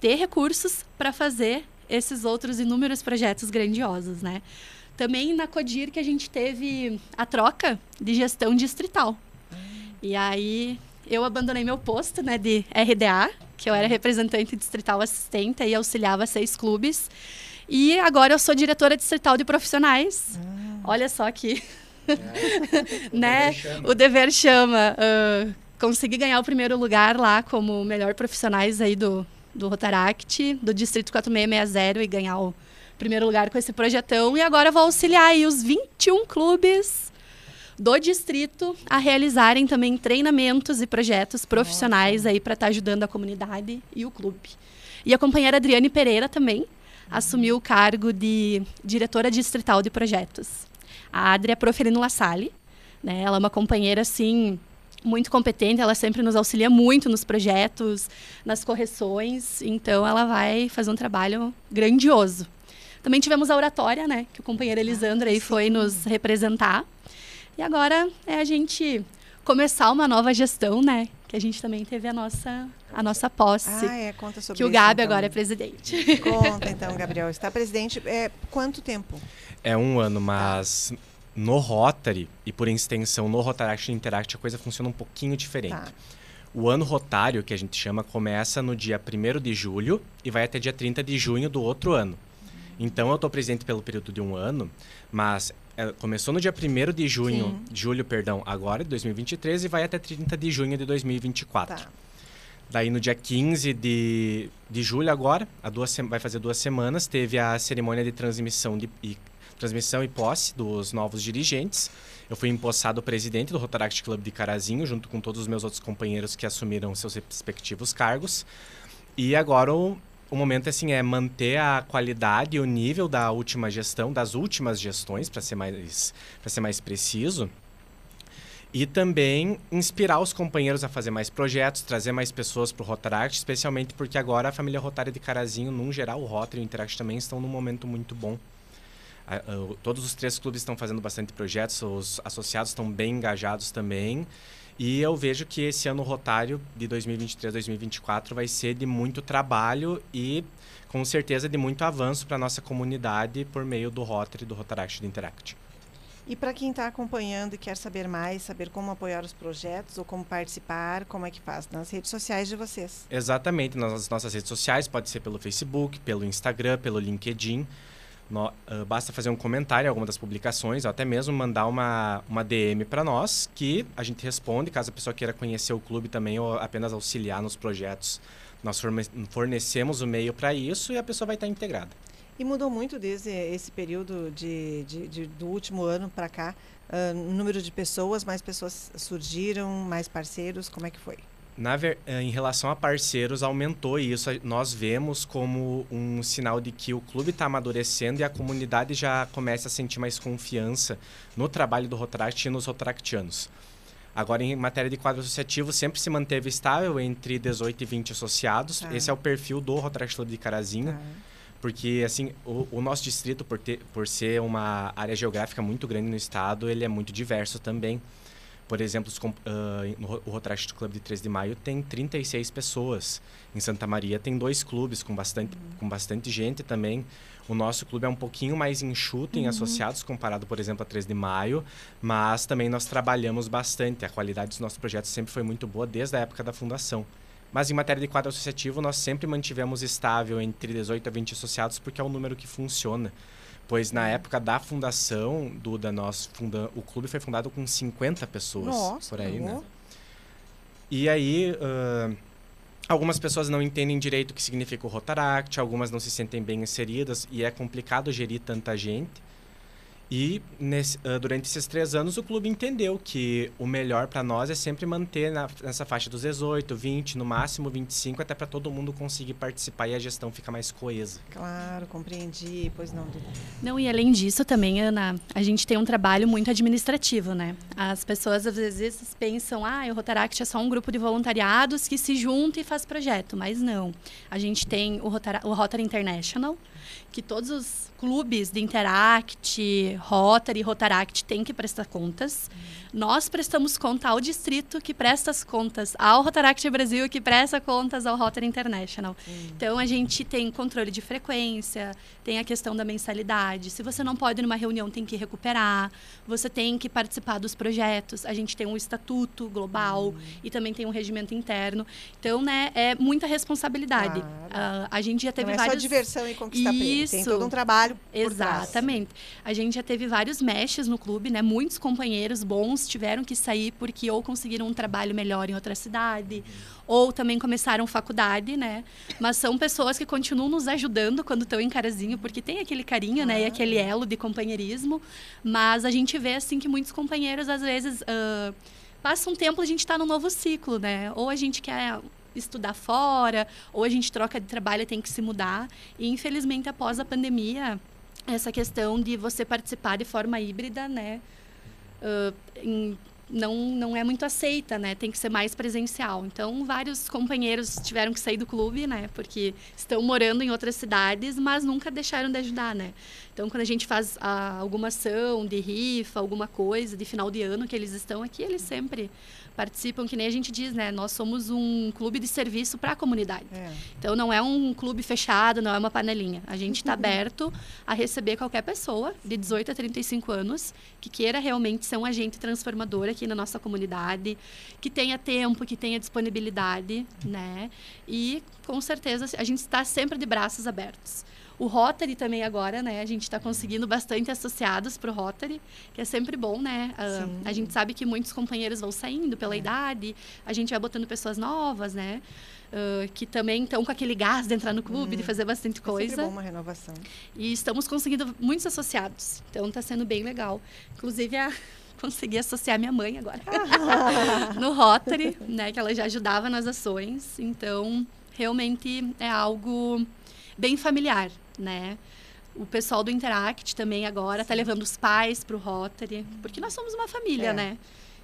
ter recursos para fazer esses outros inúmeros projetos grandiosos, né? Também na Codir que a gente teve a troca de gestão distrital. E aí eu abandonei meu posto, né, de RDA, que eu era representante distrital assistente e auxiliava seis clubes. E agora eu sou diretora distrital de profissionais. Olha só que né? O dever chama. Ah, consegui ganhar o primeiro lugar lá como melhor profissionais aí do, do Rotaract, do Distrito 4660 e ganhar o primeiro lugar com esse projetão. E agora vou auxiliar aí os 21 clubes do distrito a realizarem também treinamentos e projetos profissionais aí para estar ajudando a comunidade e o clube. E a companheira Adriane Pereira também assumiu o cargo de diretora distrital de projetos. A Adri é proferino La Salle, né? Ela é uma companheira assim muito competente, ela sempre nos auxilia muito nos projetos, nas correções, então ela vai fazer um trabalho grandioso. Também tivemos a oratória, né, que o companheiro Elisandro aí foi nos representar. E agora é a gente começar uma nova gestão, né, que a gente também teve a nossa a nossa posse, Ah, é. Conta sobre que o isso, Gabi então. agora é presidente. Conta então, Gabriel. Está presidente. É, quanto tempo? É um ano, mas no Rotary e por extensão no Rotaract e Interact a coisa funciona um pouquinho diferente. Tá. O ano rotário, que a gente chama, começa no dia 1 de julho e vai até dia 30 de junho do outro ano. Então eu estou presente pelo período de um ano, mas começou no dia 1 de junho, julho, perdão, agora de 2023 e vai até 30 de junho de 2024. Tá. Daí no dia 15 de, de julho agora, há duas, vai fazer duas semanas, teve a cerimônia de transmissão, de, e, transmissão e posse dos novos dirigentes. Eu fui empossado presidente do Rotaract Club de Carazinho, junto com todos os meus outros companheiros que assumiram seus respectivos cargos. E agora o, o momento assim é manter a qualidade e o nível da última gestão, das últimas gestões, para ser mais para ser mais preciso. E também inspirar os companheiros a fazer mais projetos, trazer mais pessoas para o Rotaract, especialmente porque agora a família Rotária de Carazinho, num geral, o Rotary e o Interact também estão num momento muito bom. Todos os três clubes estão fazendo bastante projetos, os associados estão bem engajados também. E eu vejo que esse ano rotário de 2023-2024 vai ser de muito trabalho e com certeza de muito avanço para a nossa comunidade por meio do Rotary, do Rotaract do Interact. E para quem está acompanhando e quer saber mais, saber como apoiar os projetos ou como participar, como é que faz? Nas redes sociais de vocês. Exatamente, nas nossas redes sociais, pode ser pelo Facebook, pelo Instagram, pelo LinkedIn. No, uh, basta fazer um comentário em alguma das publicações, ou até mesmo mandar uma, uma DM para nós, que a gente responde, caso a pessoa queira conhecer o clube também ou apenas auxiliar nos projetos. Nós fornecemos o meio para isso e a pessoa vai estar integrada. E mudou muito desde esse período de, de, de do último ano para cá? Uh, número de pessoas, mais pessoas surgiram, mais parceiros, como é que foi? Na, em relação a parceiros, aumentou e isso nós vemos como um sinal de que o clube está amadurecendo e a comunidade já começa a sentir mais confiança no trabalho do Rotaract e nos Rotaractianos. Agora, em matéria de quadro associativo, sempre se manteve estável entre 18 e 20 associados. Ah. Esse é o perfil do Rotaract Clube de Carazinho. Ah. Porque, assim, o, o, nosso distrito, por, ter, por ser uma área geográfica muito grande no estado, ele é muito diverso também. Por exemplo, uh, o Rotaract Clube de 3 de Maio tem 36 pessoas. Em Santa Maria tem dois clubes com bastante, uhum. com bastante gente também. O nosso clube é um pouquinho mais enxuto em uhum. associados comparado, por exemplo, a 3 de Maio, mas também nós trabalhamos bastante. A qualidade dos nossos projetos sempre foi muito boa desde a época da fundação. Mas em matéria de quadro associativo, nós sempre mantivemos estável entre 18 a 20 associados porque é o número que funciona. Pois na época da fundação, Duda, nós funda, o clube foi fundado com 50 pessoas Nossa, por aí, né? E aí, uh, algumas pessoas não entendem direito o que significa o Rotaract, algumas não se sentem bem inseridas e é complicado gerir tanta gente. E nesse, uh, durante esses três anos o clube entendeu que o melhor para nós é sempre manter na, nessa faixa dos 18, 20, no máximo 25, até para todo mundo conseguir participar e a gestão fica mais coesa. Claro, compreendi, pois não. Não, e além disso também, Ana, a gente tem um trabalho muito administrativo, né? As pessoas às vezes pensam, ah, o Rotaract é só um grupo de voluntariados que se junta e faz projeto, mas não. A gente tem o, Rotara, o Rotary International, que todos os clubes de Interact, Rotary Rotaract têm que prestar contas. Uhum. Nós prestamos conta ao distrito que presta as contas ao Rotaract Brasil que presta contas ao Rotary International. Uhum. Então a gente tem controle de frequência, tem a questão da mensalidade. Se você não pode ir numa reunião, tem que recuperar. Você tem que participar dos projetos. A gente tem um estatuto global uhum. e também tem um regimento interno. Então, né, é muita responsabilidade. Claro. Uh, a gente já teve não é vários... só diversão e conquista Isso. Tem todo um trabalho Exatamente. A gente já teve vários meshes no clube, né? Muitos companheiros bons tiveram que sair porque ou conseguiram um trabalho melhor em outra cidade, ou também começaram faculdade, né? Mas são pessoas que continuam nos ajudando quando estão em Carazinho, porque tem aquele carinho, né? E aquele elo de companheirismo. Mas a gente vê, assim, que muitos companheiros, às vezes... Uh, passa um tempo a gente está num novo ciclo, né? Ou a gente quer estudar fora, ou a gente troca de trabalho e tem que se mudar. E infelizmente após a pandemia, essa questão de você participar de forma híbrida, né? Uh, em, não, não é muito aceita, né? Tem que ser mais presencial. Então, vários companheiros tiveram que sair do clube, né? Porque estão morando em outras cidades, mas nunca deixaram de ajudar, né? Então, quando a gente faz ah, alguma ação de rifa, alguma coisa de final de ano que eles estão aqui, eles sempre participam, que nem a gente diz, né? Nós somos um clube de serviço para a comunidade. É. Então não é um clube fechado, não é uma panelinha. A gente está aberto a receber qualquer pessoa de 18 a 35 anos que queira realmente ser um agente transformador aqui na nossa comunidade, que tenha tempo, que tenha disponibilidade, né? E com certeza a gente está sempre de braços abertos. O Rotary também agora, né? A gente está conseguindo bastante associados para o Rotary, que é sempre bom, né? Uh, a gente sabe que muitos companheiros vão saindo pela é. idade, a gente vai botando pessoas novas, né? Uh, que também estão com aquele gás de entrar no clube, de hum. fazer bastante coisa. É bom uma renovação. E estamos conseguindo muitos associados. Então está sendo bem legal. Inclusive a consegui associar minha mãe agora no Rotary, né, que ela já ajudava nas ações. Então, realmente é algo bem familiar né? O pessoal do Interact também agora está levando os pais para o Rotary, porque nós somos uma família, é. né?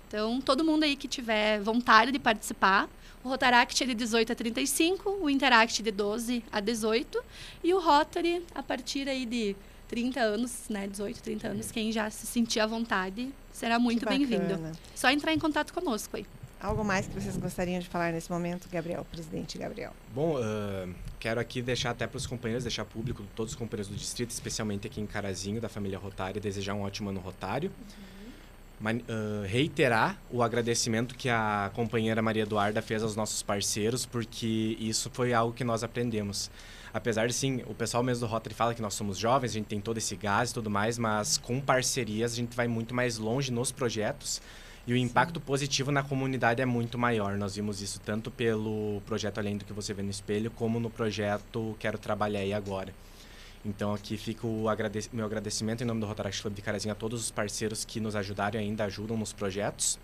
Então, todo mundo aí que tiver vontade de participar, o Rotaract é de 18 a 35, o Interact de 12 a 18 e o Rotary a partir aí de 30 anos, né, 18, 30 anos, quem já se sentir à vontade, será muito bem-vindo. Só entrar em contato conosco aí. Algo mais que vocês gostariam de falar nesse momento, Gabriel, presidente Gabriel? Bom, uh, quero aqui deixar até para os companheiros, deixar público, todos os companheiros do distrito, especialmente aqui em Carazinho, da família Rotário, desejar um ótimo ano Rotário. Uhum. uh, reiterar o agradecimento que a companheira Maria Eduarda fez aos nossos parceiros, porque isso foi algo que nós aprendemos. Apesar de, sim, o pessoal mesmo do Rotary fala que nós somos jovens, a gente tem todo esse gás e tudo mais, mas com parcerias a gente vai muito mais longe nos projetos e o impacto Sim. positivo na comunidade é muito maior. Nós vimos isso tanto pelo projeto Além do que você vê no espelho, como no projeto Quero Trabalhar aí agora. Então aqui fica o agradec meu agradecimento em nome do Rotaract Club de Carazinho a todos os parceiros que nos ajudaram e ainda ajudam nos projetos.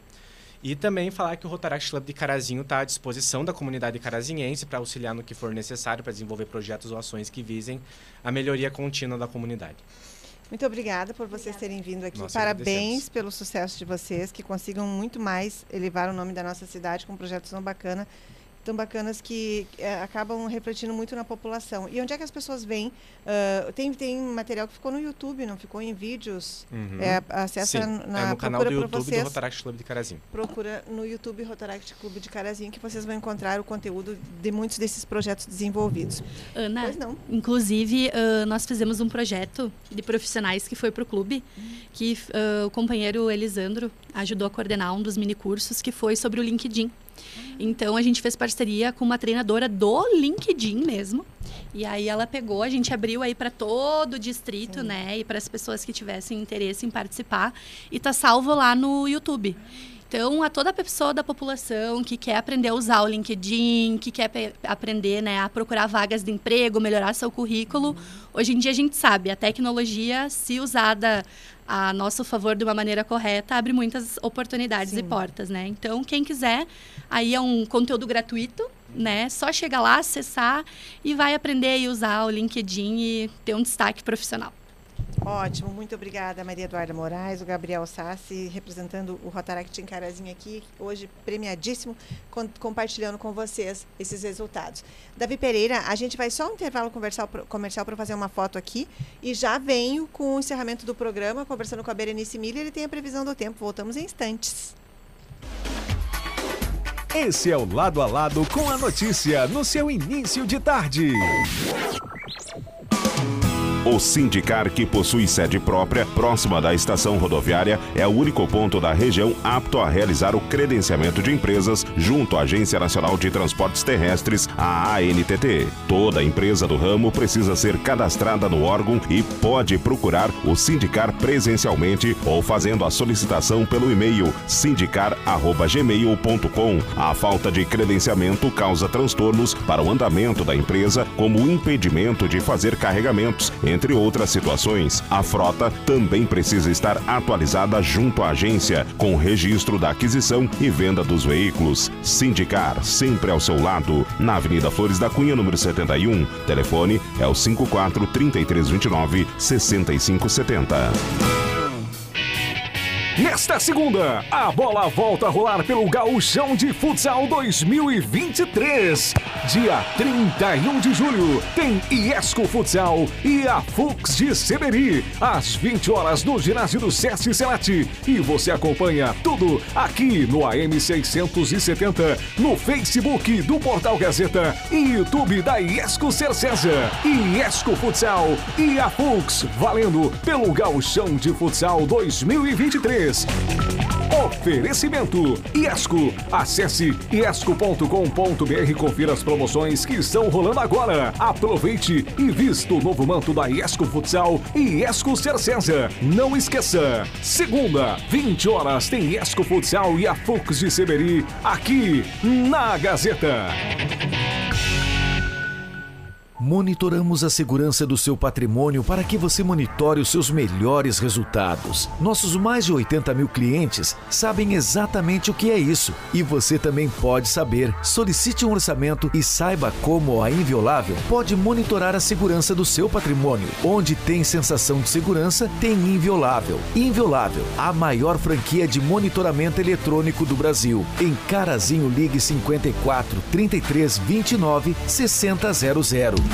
E também falar que o Rotaract Club de Carazinho está à disposição da comunidade carazinhense para auxiliar no que for necessário para desenvolver projetos ou ações que visem a melhoria contínua da comunidade. Muito obrigada por vocês terem vindo aqui. Parabéns pelo sucesso de vocês, que consigam muito mais elevar o nome da nossa cidade com projetos tão bacanas tão bacanas que é, acabam refletindo muito na população. E onde é que as pessoas vêm? Uh, tem, tem material que ficou no YouTube, não ficou em vídeos. Uhum. É, acessa Sim, na é no canal do YouTube vocês, do Rotaract Clube de Carazinho. Procura no YouTube Rotaract Clube de Carazinho que vocês vão encontrar o conteúdo de muitos desses projetos desenvolvidos. Ana, pois não. inclusive uh, nós fizemos um projeto de profissionais que foi para o clube, que uh, o companheiro Elisandro ajudou a coordenar um dos mini cursos que foi sobre o LinkedIn. Então a gente fez parceria com uma treinadora do LinkedIn mesmo. E aí ela pegou, a gente abriu aí para todo o distrito, Sim. né, e para as pessoas que tivessem interesse em participar e tá salvo lá no YouTube. Então, a toda pessoa da população que quer aprender a usar o LinkedIn, que quer aprender né, a procurar vagas de emprego, melhorar seu currículo, hoje em dia a gente sabe, a tecnologia, se usada a nosso favor de uma maneira correta, abre muitas oportunidades Sim. e portas, né? Então, quem quiser, aí é um conteúdo gratuito, né? Só chega lá, acessar e vai aprender a usar o LinkedIn e ter um destaque profissional. Ótimo, muito obrigada, Maria Eduarda Moraes, o Gabriel Sassi, representando o Rotaract em Carazinho aqui, hoje premiadíssimo, com, compartilhando com vocês esses resultados. Davi Pereira, a gente vai só um intervalo comercial para fazer uma foto aqui e já venho com o encerramento do programa, conversando com a Berenice Miller, ele tem a previsão do tempo. Voltamos em instantes. Esse é o Lado a Lado com a notícia no seu início de tarde. O Sindicar, que possui sede própria, próxima da estação rodoviária, é o único ponto da região apto a realizar o credenciamento de empresas junto à Agência Nacional de Transportes Terrestres, a ANTT. Toda empresa do ramo precisa ser cadastrada no órgão e pode procurar o Sindicar presencialmente ou fazendo a solicitação pelo e-mail sindicar@gmail.com. A falta de credenciamento causa transtornos para o andamento da empresa, como o impedimento de fazer carregamentos entre outras situações, a frota também precisa estar atualizada junto à agência, com registro da aquisição e venda dos veículos. Sindicar, sempre ao seu lado, na Avenida Flores da Cunha, número 71. Telefone é o 54 3329 6570. Nesta segunda, a bola volta a rolar pelo Gauchão de Futsal 2023. Dia 31 de julho, tem Iesco Futsal e a Fux de Seberi, às 20 horas no ginásio do Sesc Selati. E você acompanha tudo aqui no AM 670, no Facebook do Portal Gazeta e YouTube da Iesco Cercesa. Iesco Futsal e a Fux, valendo pelo Gauchão de Futsal 2023. Oferecimento Iesco. Acesse iesco.com.br e confira as promoções que estão rolando agora. Aproveite e vista o novo manto da Iesco Futsal e Iesco Cercesa. Não esqueça, segunda, 20 horas tem Iesco Futsal e a Fux de Seberi aqui na Gazeta. Monitoramos a segurança do seu patrimônio para que você monitore os seus melhores resultados. Nossos mais de 80 mil clientes sabem exatamente o que é isso e você também pode saber. Solicite um orçamento e saiba como a Inviolável pode monitorar a segurança do seu patrimônio. Onde tem sensação de segurança, tem Inviolável. Inviolável, a maior franquia de monitoramento eletrônico do Brasil. Em Carazinho Ligue 54 33 29 6000.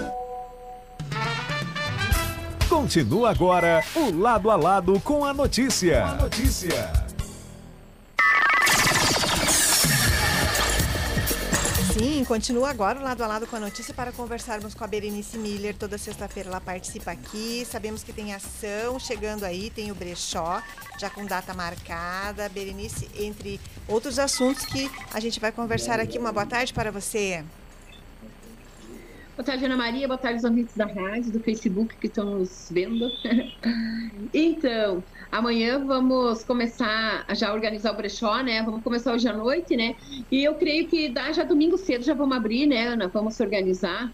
Continua agora o Lado a Lado com a notícia. A notícia. Sim, continua agora o lado a lado com a notícia para conversarmos com a Berenice Miller. Toda sexta-feira ela participa aqui. Sabemos que tem ação chegando aí, tem o brechó, já com data marcada. Berenice, entre outros assuntos que a gente vai conversar aqui. Uma boa tarde para você. Boa tarde, Ana Maria. Boa tarde, os ouvintes da rádio, do Facebook que estão nos vendo. então, amanhã vamos começar a já organizar o brechó, né? Vamos começar hoje à noite, né? E eu creio que dá já domingo cedo já vamos abrir, né, Ana? Vamos se organizar.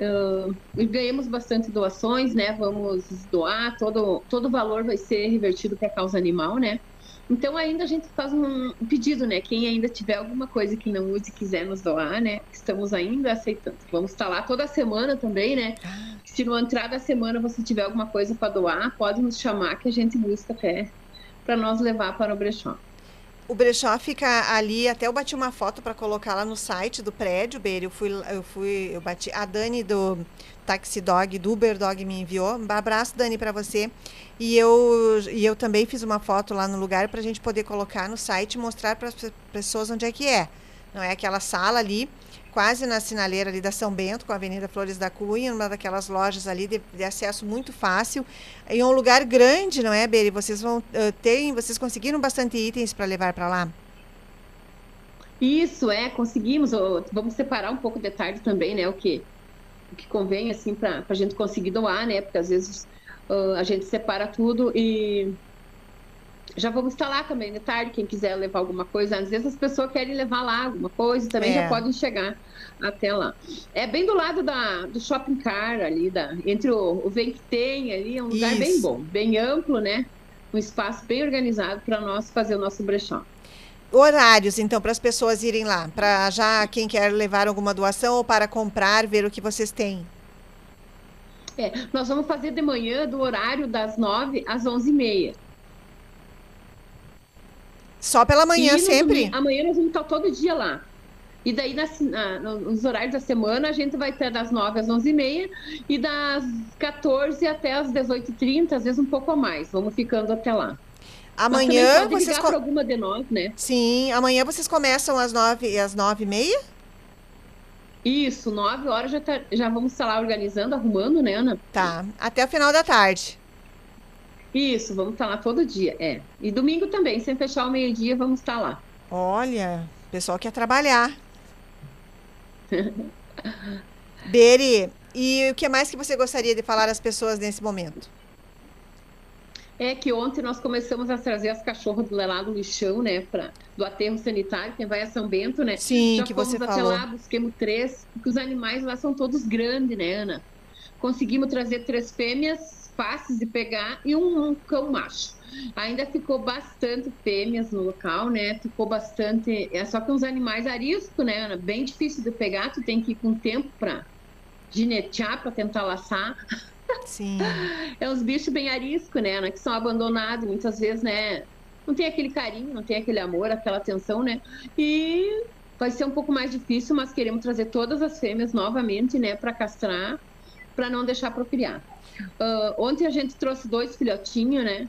Uh, ganhamos bastante doações, né? Vamos doar, todo, todo valor vai ser revertido para a causa animal, né? Então ainda a gente faz um pedido, né? Quem ainda tiver alguma coisa que não use e quiser nos doar, né? Estamos ainda aceitando. Vamos estar lá toda semana também, né? Se no entrar da semana você tiver alguma coisa para doar, pode nos chamar que a gente busca até para nós levar para o brechó. O brechó fica ali, até eu bati uma foto para colocar lá no site do prédio, Beira. Eu fui, eu fui, eu bati. A Dani do Taxi Dog, do Uber Dog me enviou. Um abraço, Dani, para você. E eu, e eu também fiz uma foto lá no lugar para a gente poder colocar no site e mostrar para as pessoas onde é que é. Não é aquela sala ali, quase na sinaleira ali da São Bento, com a Avenida Flores da Cunha, uma daquelas lojas ali de, de acesso muito fácil. Em um lugar grande, não é, Beri? Vocês vão uh, vocês conseguiram bastante itens para levar para lá? Isso, é, conseguimos. Vamos separar um pouco de tarde também, né? O que, que convém, assim, para a gente conseguir doar, né? Porque às vezes uh, a gente separa tudo e já vamos estar lá também de tarde, quem quiser levar alguma coisa. Às vezes as pessoas querem levar lá alguma coisa, também é. já podem chegar até lá. É bem do lado da, do shopping car ali, da, entre o, o Vem que tem ali, é um lugar Isso. bem bom, bem amplo, né? Um espaço bem organizado para nós fazer o nosso brechó. Horários, então, para as pessoas irem lá, para já quem quer levar alguma doação ou para comprar, ver o que vocês têm. É, nós vamos fazer de manhã do horário das 9 às 11h30. Só pela manhã sempre? Domingo, amanhã nós vamos estar todo dia lá. E daí, nas, na, nos horários da semana, a gente vai ter das 9 às 11h30 e das 14 até as 18h30, às vezes um pouco a mais. Vamos ficando até lá. Amanhã vocês com... alguma de nós, né? Sim, amanhã vocês começam às nove, às nove e meia? Isso, nove horas já, tá, já vamos estar lá organizando, arrumando, né, Ana? Tá, até o final da tarde. Isso, vamos estar lá todo dia, é. E domingo também, sem fechar o meio-dia, vamos estar lá. Olha, o pessoal quer trabalhar. Beri, e o que mais que você gostaria de falar às pessoas nesse momento? É que ontem nós começamos a trazer as cachorras do lá do lixão, né, pra, do aterro sanitário, quem vai a São Bento, né? Sim, Já que fomos você até falou. lá, busquemos três, porque os animais lá são todos grandes, né, Ana? Conseguimos trazer três fêmeas fáceis de pegar e um, um cão macho. Ainda ficou bastante fêmeas no local, né? Ficou bastante. É só que uns animais arisco, né, Ana? Bem difícil de pegar, tu tem que ir com tempo para ginetear, para tentar laçar. Sim. É uns bichos bem arisco, né, né? Que são abandonados muitas vezes, né? Não tem aquele carinho, não tem aquele amor, aquela atenção, né? E vai ser um pouco mais difícil, mas queremos trazer todas as fêmeas novamente, né, para castrar, para não deixar procriar. Uh, ontem a gente trouxe dois filhotinhos, né?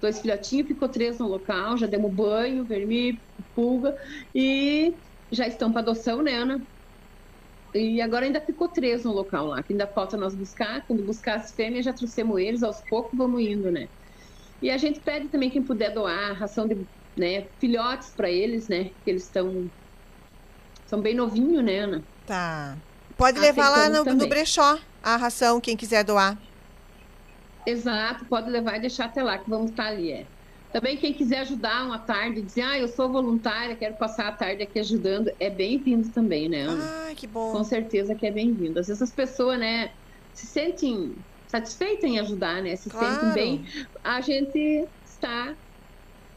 Dois filhotinhos, ficou três no local, já demos banho, vermi, pulga, e já estão para adoção, né, Ana? E agora ainda ficou três no local lá, que ainda falta nós buscar. Quando buscar as fêmeas, já trouxemos eles, aos poucos vamos indo, né? E a gente pede também quem puder doar ração de né, filhotes para eles, né? Que eles estão. São bem novinhos, né, Ana? Tá. Pode levar lá no, no brechó a ração, quem quiser doar. Exato, pode levar e deixar até lá, que vamos estar ali, é. Também quem quiser ajudar uma tarde, dizer, ah, eu sou voluntária, quero passar a tarde aqui ajudando, é bem-vindo também, né, Ana? Ah, que bom. Com certeza que é bem-vindo. Às vezes as pessoas, né, se sentem satisfeita em ajudar, né? Se Claro. sentem bem, a gente está.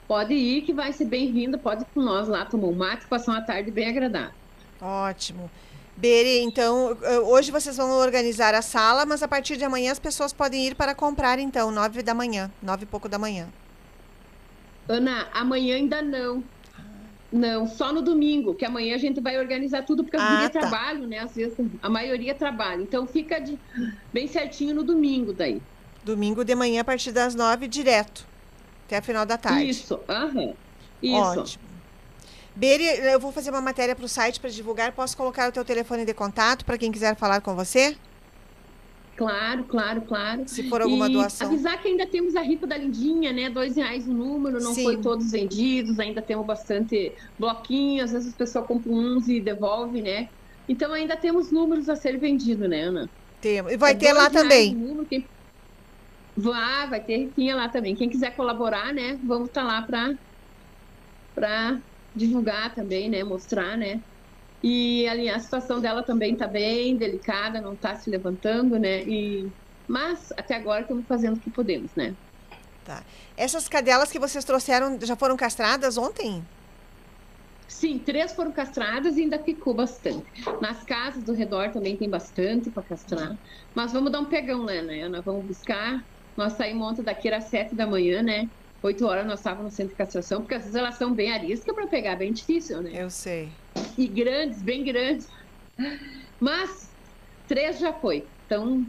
Pode ir, que vai ser bem-vindo. Pode ir com nós lá tomar um mate, passar uma tarde bem agradável. Ótimo. Beri, então, eh, hoje vocês vão organizar a sala, mas a partir de amanhã as pessoas podem ir para comprar, então, nove da manhã, nove e pouco da manhã. Ana, amanhã ainda não. Não, só no domingo, que amanhã a gente vai organizar tudo, porque as Ah, gurias tá. trabalham, né? Às vezes a maioria trabalha. Então fica de, bem certinho no domingo daí. Domingo de manhã, a partir das nove, direto, até a final da tarde. Isso, aham. Isso. Ótimo. Beri, eu vou fazer uma matéria para o site para divulgar. Posso colocar o teu telefone de contato para quem quiser falar com você? Claro, claro, claro. Se for alguma E doação. Avisar que ainda temos a rifa da Lindinha, né? Dois reais o número, não Sim. foi todos vendidos, ainda temos bastante bloquinho, às vezes as pessoas compram uns e devolve, né? Então ainda temos números a ser vendidos, né, Ana? Temos. E vai É ter lá também. número, quem- Vai, vai ter rifinha lá também. Quem quiser colaborar, né? Vamos estar lá para para divulgar também, né? Mostrar, né? E ali a situação dela também está bem delicada, não está se levantando, né? E mas até agora estamos fazendo o que podemos, né? Tá. Essas cadelas que vocês trouxeram já foram castradas ontem? Sim, três foram castradas e ainda ficou bastante. Nas casas do redor também tem bastante para castrar. Mas vamos dar um pegão lá, né, Ana? Vamos buscar. Nós saímos ontem daqui às sete da manhã, né? Oito horas nós estávamos no centro de castração, porque às vezes elas são bem ariscas para pegar, bem difícil, né? Eu sei. E grandes, bem grandes. Mas três já foi. Então,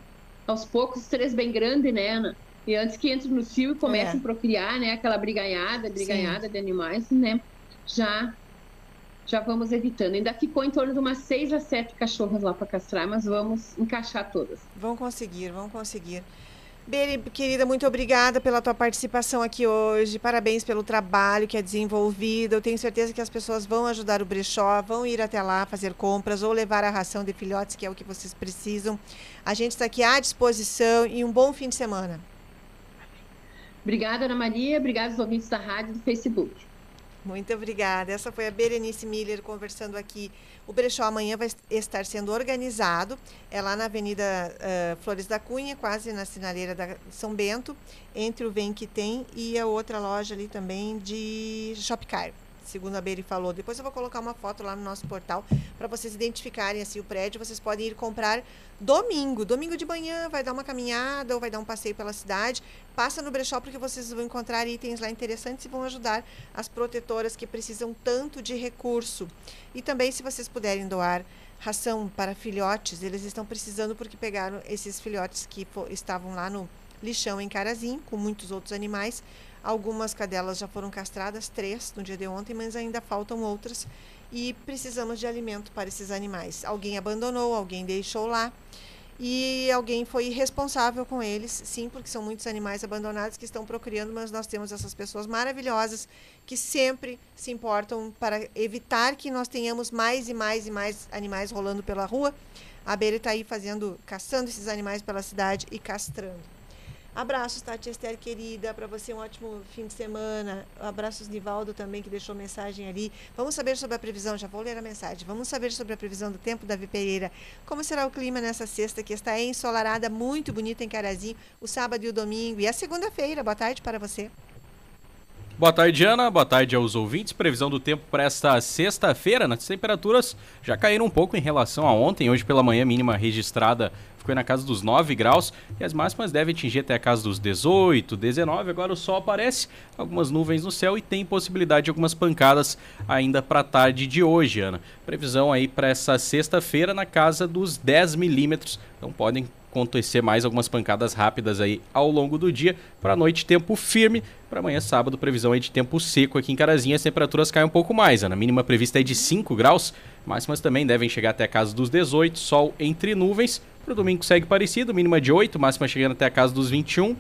aos poucos, três bem grandes, né, Ana? E antes que entre no cio e comecem É. a procriar, né? Aquela briganhada, briganhada de animais, né? Já já vamos evitando. Ainda ficou em torno de umas seis a sete cachorras lá para castrar, mas vamos encaixar todas. Vão conseguir, vão conseguir. Beri, querida, muito obrigada pela tua participação aqui hoje. Parabéns pelo trabalho que é desenvolvido. Eu tenho certeza que as pessoas vão ajudar o brechó, vão ir até lá fazer compras ou levar a ração de filhotes, que é o que vocês precisam. A gente está aqui à disposição e um bom fim de semana. Obrigada, Ana Maria. Obrigada aos ouvintes da rádio e do Facebook. Muito obrigada. Essa foi a Berenice Miller conversando aqui. O brechó amanhã vai estar sendo organizado. É lá na Avenida eh, Flores da Cunha, quase na sinaleira da São Bento, entre o Vem Que Tem e a outra loja ali também de Shopcar. Segundo a Beri falou. Depois eu vou colocar uma foto lá no nosso portal para vocês identificarem assim o prédio. Vocês podem ir comprar domingo. Domingo de manhã vai dar uma caminhada ou vai dar um passeio pela cidade. Passa no brechó porque vocês vão encontrar itens lá interessantes e vão ajudar as protetoras que precisam tanto de recurso. E também, se vocês puderem doar ração para filhotes, eles estão precisando porque pegaram esses filhotes que estavam lá no lixão em Carazim, com muitos outros animais. Algumas cadelas já foram castradas, três no dia de ontem, mas ainda faltam outras. E precisamos de alimento para esses animais. Alguém abandonou, alguém deixou lá. E alguém foi irresponsável com eles, sim, porque são muitos animais abandonados que estão procriando, mas nós temos essas pessoas maravilhosas que sempre se importam para evitar que nós tenhamos mais e mais e mais animais rolando pela rua. A Beira está aí fazendo, caçando esses animais pela cidade e castrando. Abraços, Tati Esther, querida. Para você, um ótimo fim de semana. Abraços, Nivaldo, também, que deixou mensagem ali. Vamos saber sobre a previsão. Já vou ler a mensagem. Vamos saber sobre a previsão do tempo, Davi Pereira. Como será o clima nessa sexta, que está ensolarada, muito bonita em Carazinho, o sábado e o domingo. E a segunda-feira. Boa tarde para você. Boa tarde, Ana. Boa tarde aos ouvintes. Previsão do tempo para esta sexta-feira. As temperaturas já caíram um pouco em relação a ontem. Hoje pela manhã, mínima registrada ficou na casa dos 9 graus e as máximas devem atingir até a casa dos 18, 19. Agora o sol aparece, algumas nuvens no céu e tem possibilidade de algumas pancadas ainda para a tarde de hoje, Ana. Previsão aí para essa sexta-feira na casa dos 10 milímetros. Então podem acontecer mais algumas pancadas rápidas aí ao longo do dia. Para a noite, tempo firme. Para amanhã, sábado, previsão aí de tempo seco aqui em Carazinha. As temperaturas caem um pouco mais. A mínima prevista é de 5 graus. Máximas também devem chegar até a casa dos 18. Sol entre nuvens. Para o domingo segue parecido. Mínima de 8, máxima chegando até a casa dos 21.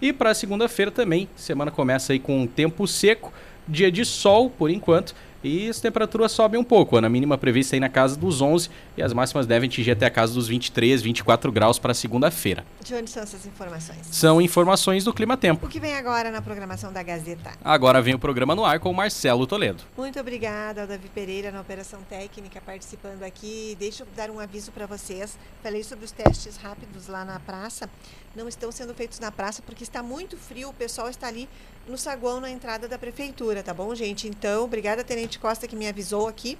E para segunda-feira também. Semana começa aí com um tempo seco. Dia de sol, por enquanto. E as temperaturas sobem um pouco. A mínima prevista aí na casa dos 11 e as máximas devem atingir até a casa dos 23, 24 graus para segunda-feira. De onde são essas informações? São informações do Clima Tempo. O que vem agora na programação da Gazeta? Agora vem o programa no ar com o Marcelo Toledo. Muito obrigada ao Davi Pereira na Operação Técnica participando aqui. Deixa eu dar um aviso para vocês. Falei sobre os testes rápidos lá na praça. Não estão sendo feitos na praça porque está muito frio. O pessoal está ali no saguão na entrada da prefeitura, tá bom, gente? Então, obrigada, Tenente Costa, que me avisou aqui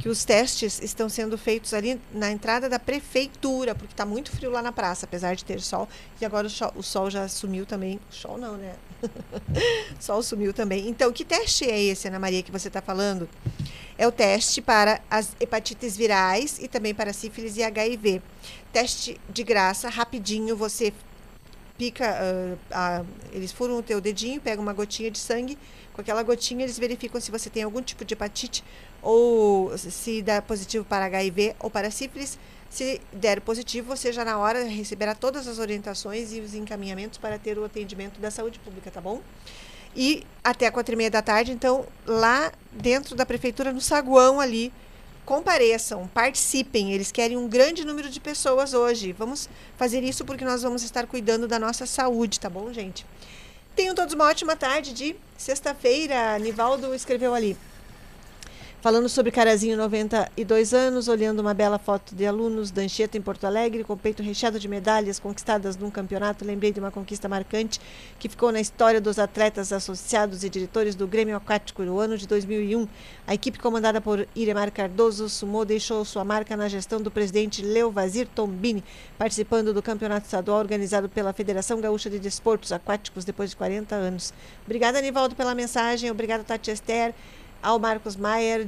que os testes estão sendo feitos ali na entrada da prefeitura, porque está muito frio lá na praça, apesar de ter sol. E agora o sol, o sol já sumiu também. Sol não, né? sol sumiu também. Então, que teste é esse, Ana Maria, que você está falando? É o teste para as hepatites virais e também para sífilis e HIV. Teste de graça, rapidinho, você pica, uh, uh, eles furam o teu dedinho, pegam uma gotinha de sangue, com aquela gotinha eles verificam se você tem algum tipo de hepatite ou se dá positivo para HIV ou para sífilis. Se der positivo, você já na hora receberá todas as orientações e os encaminhamentos para ter o atendimento da saúde pública, tá bom? E até quatro e meia da tarde, então, lá dentro da prefeitura, no saguão ali, compareçam, participem. Eles querem um grande número de pessoas hoje. Vamos fazer isso porque nós vamos estar cuidando da nossa saúde, tá bom, gente? Tenham todos uma ótima tarde de sexta-feira. Nivaldo escreveu ali falando sobre Carazinho, 92 anos, olhando uma bela foto de alunos da Anchieta em Porto Alegre, com o peito recheado de medalhas conquistadas num campeonato. Lembrei de uma conquista marcante que ficou na história dos atletas associados e diretores do Grêmio Aquático no ano de 2001. A equipe comandada por Iremar Cardoso Sumou deixou sua marca na gestão do presidente Leo Vazir Tombini, participando do campeonato estadual organizado pela Federação Gaúcha de Desportos Aquáticos depois de 40 anos. Obrigada, Anivaldo, pela mensagem. Obrigada, Tati Esther ao Marcos Maier,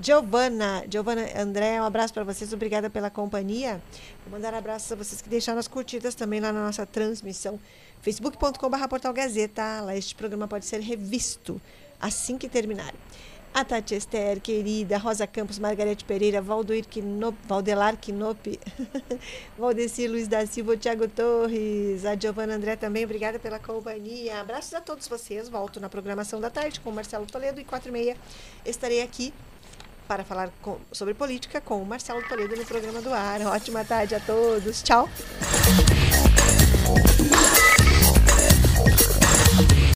Giovanna, Giovanna André, um abraço para vocês, obrigada pela companhia. Vou mandar abraços a vocês que deixaram as curtidas também lá na nossa transmissão, facebook.com.br Portal. Lá este programa pode ser revisto assim que terminar a Tati Esther, querida, Rosa Campos, Margarete Pereira, Valdoir Quinop, Valdelar Quinope, Valdeci Luiz da Silva, Tiago Torres, a Giovana André também, obrigada pela companhia. Abraços a todos vocês, volto na programação da tarde com o Marcelo Toledo e quatro e meia estarei aqui para falar com, sobre política com o Marcelo Toledo no programa do ar. Ótima tarde a todos, tchau!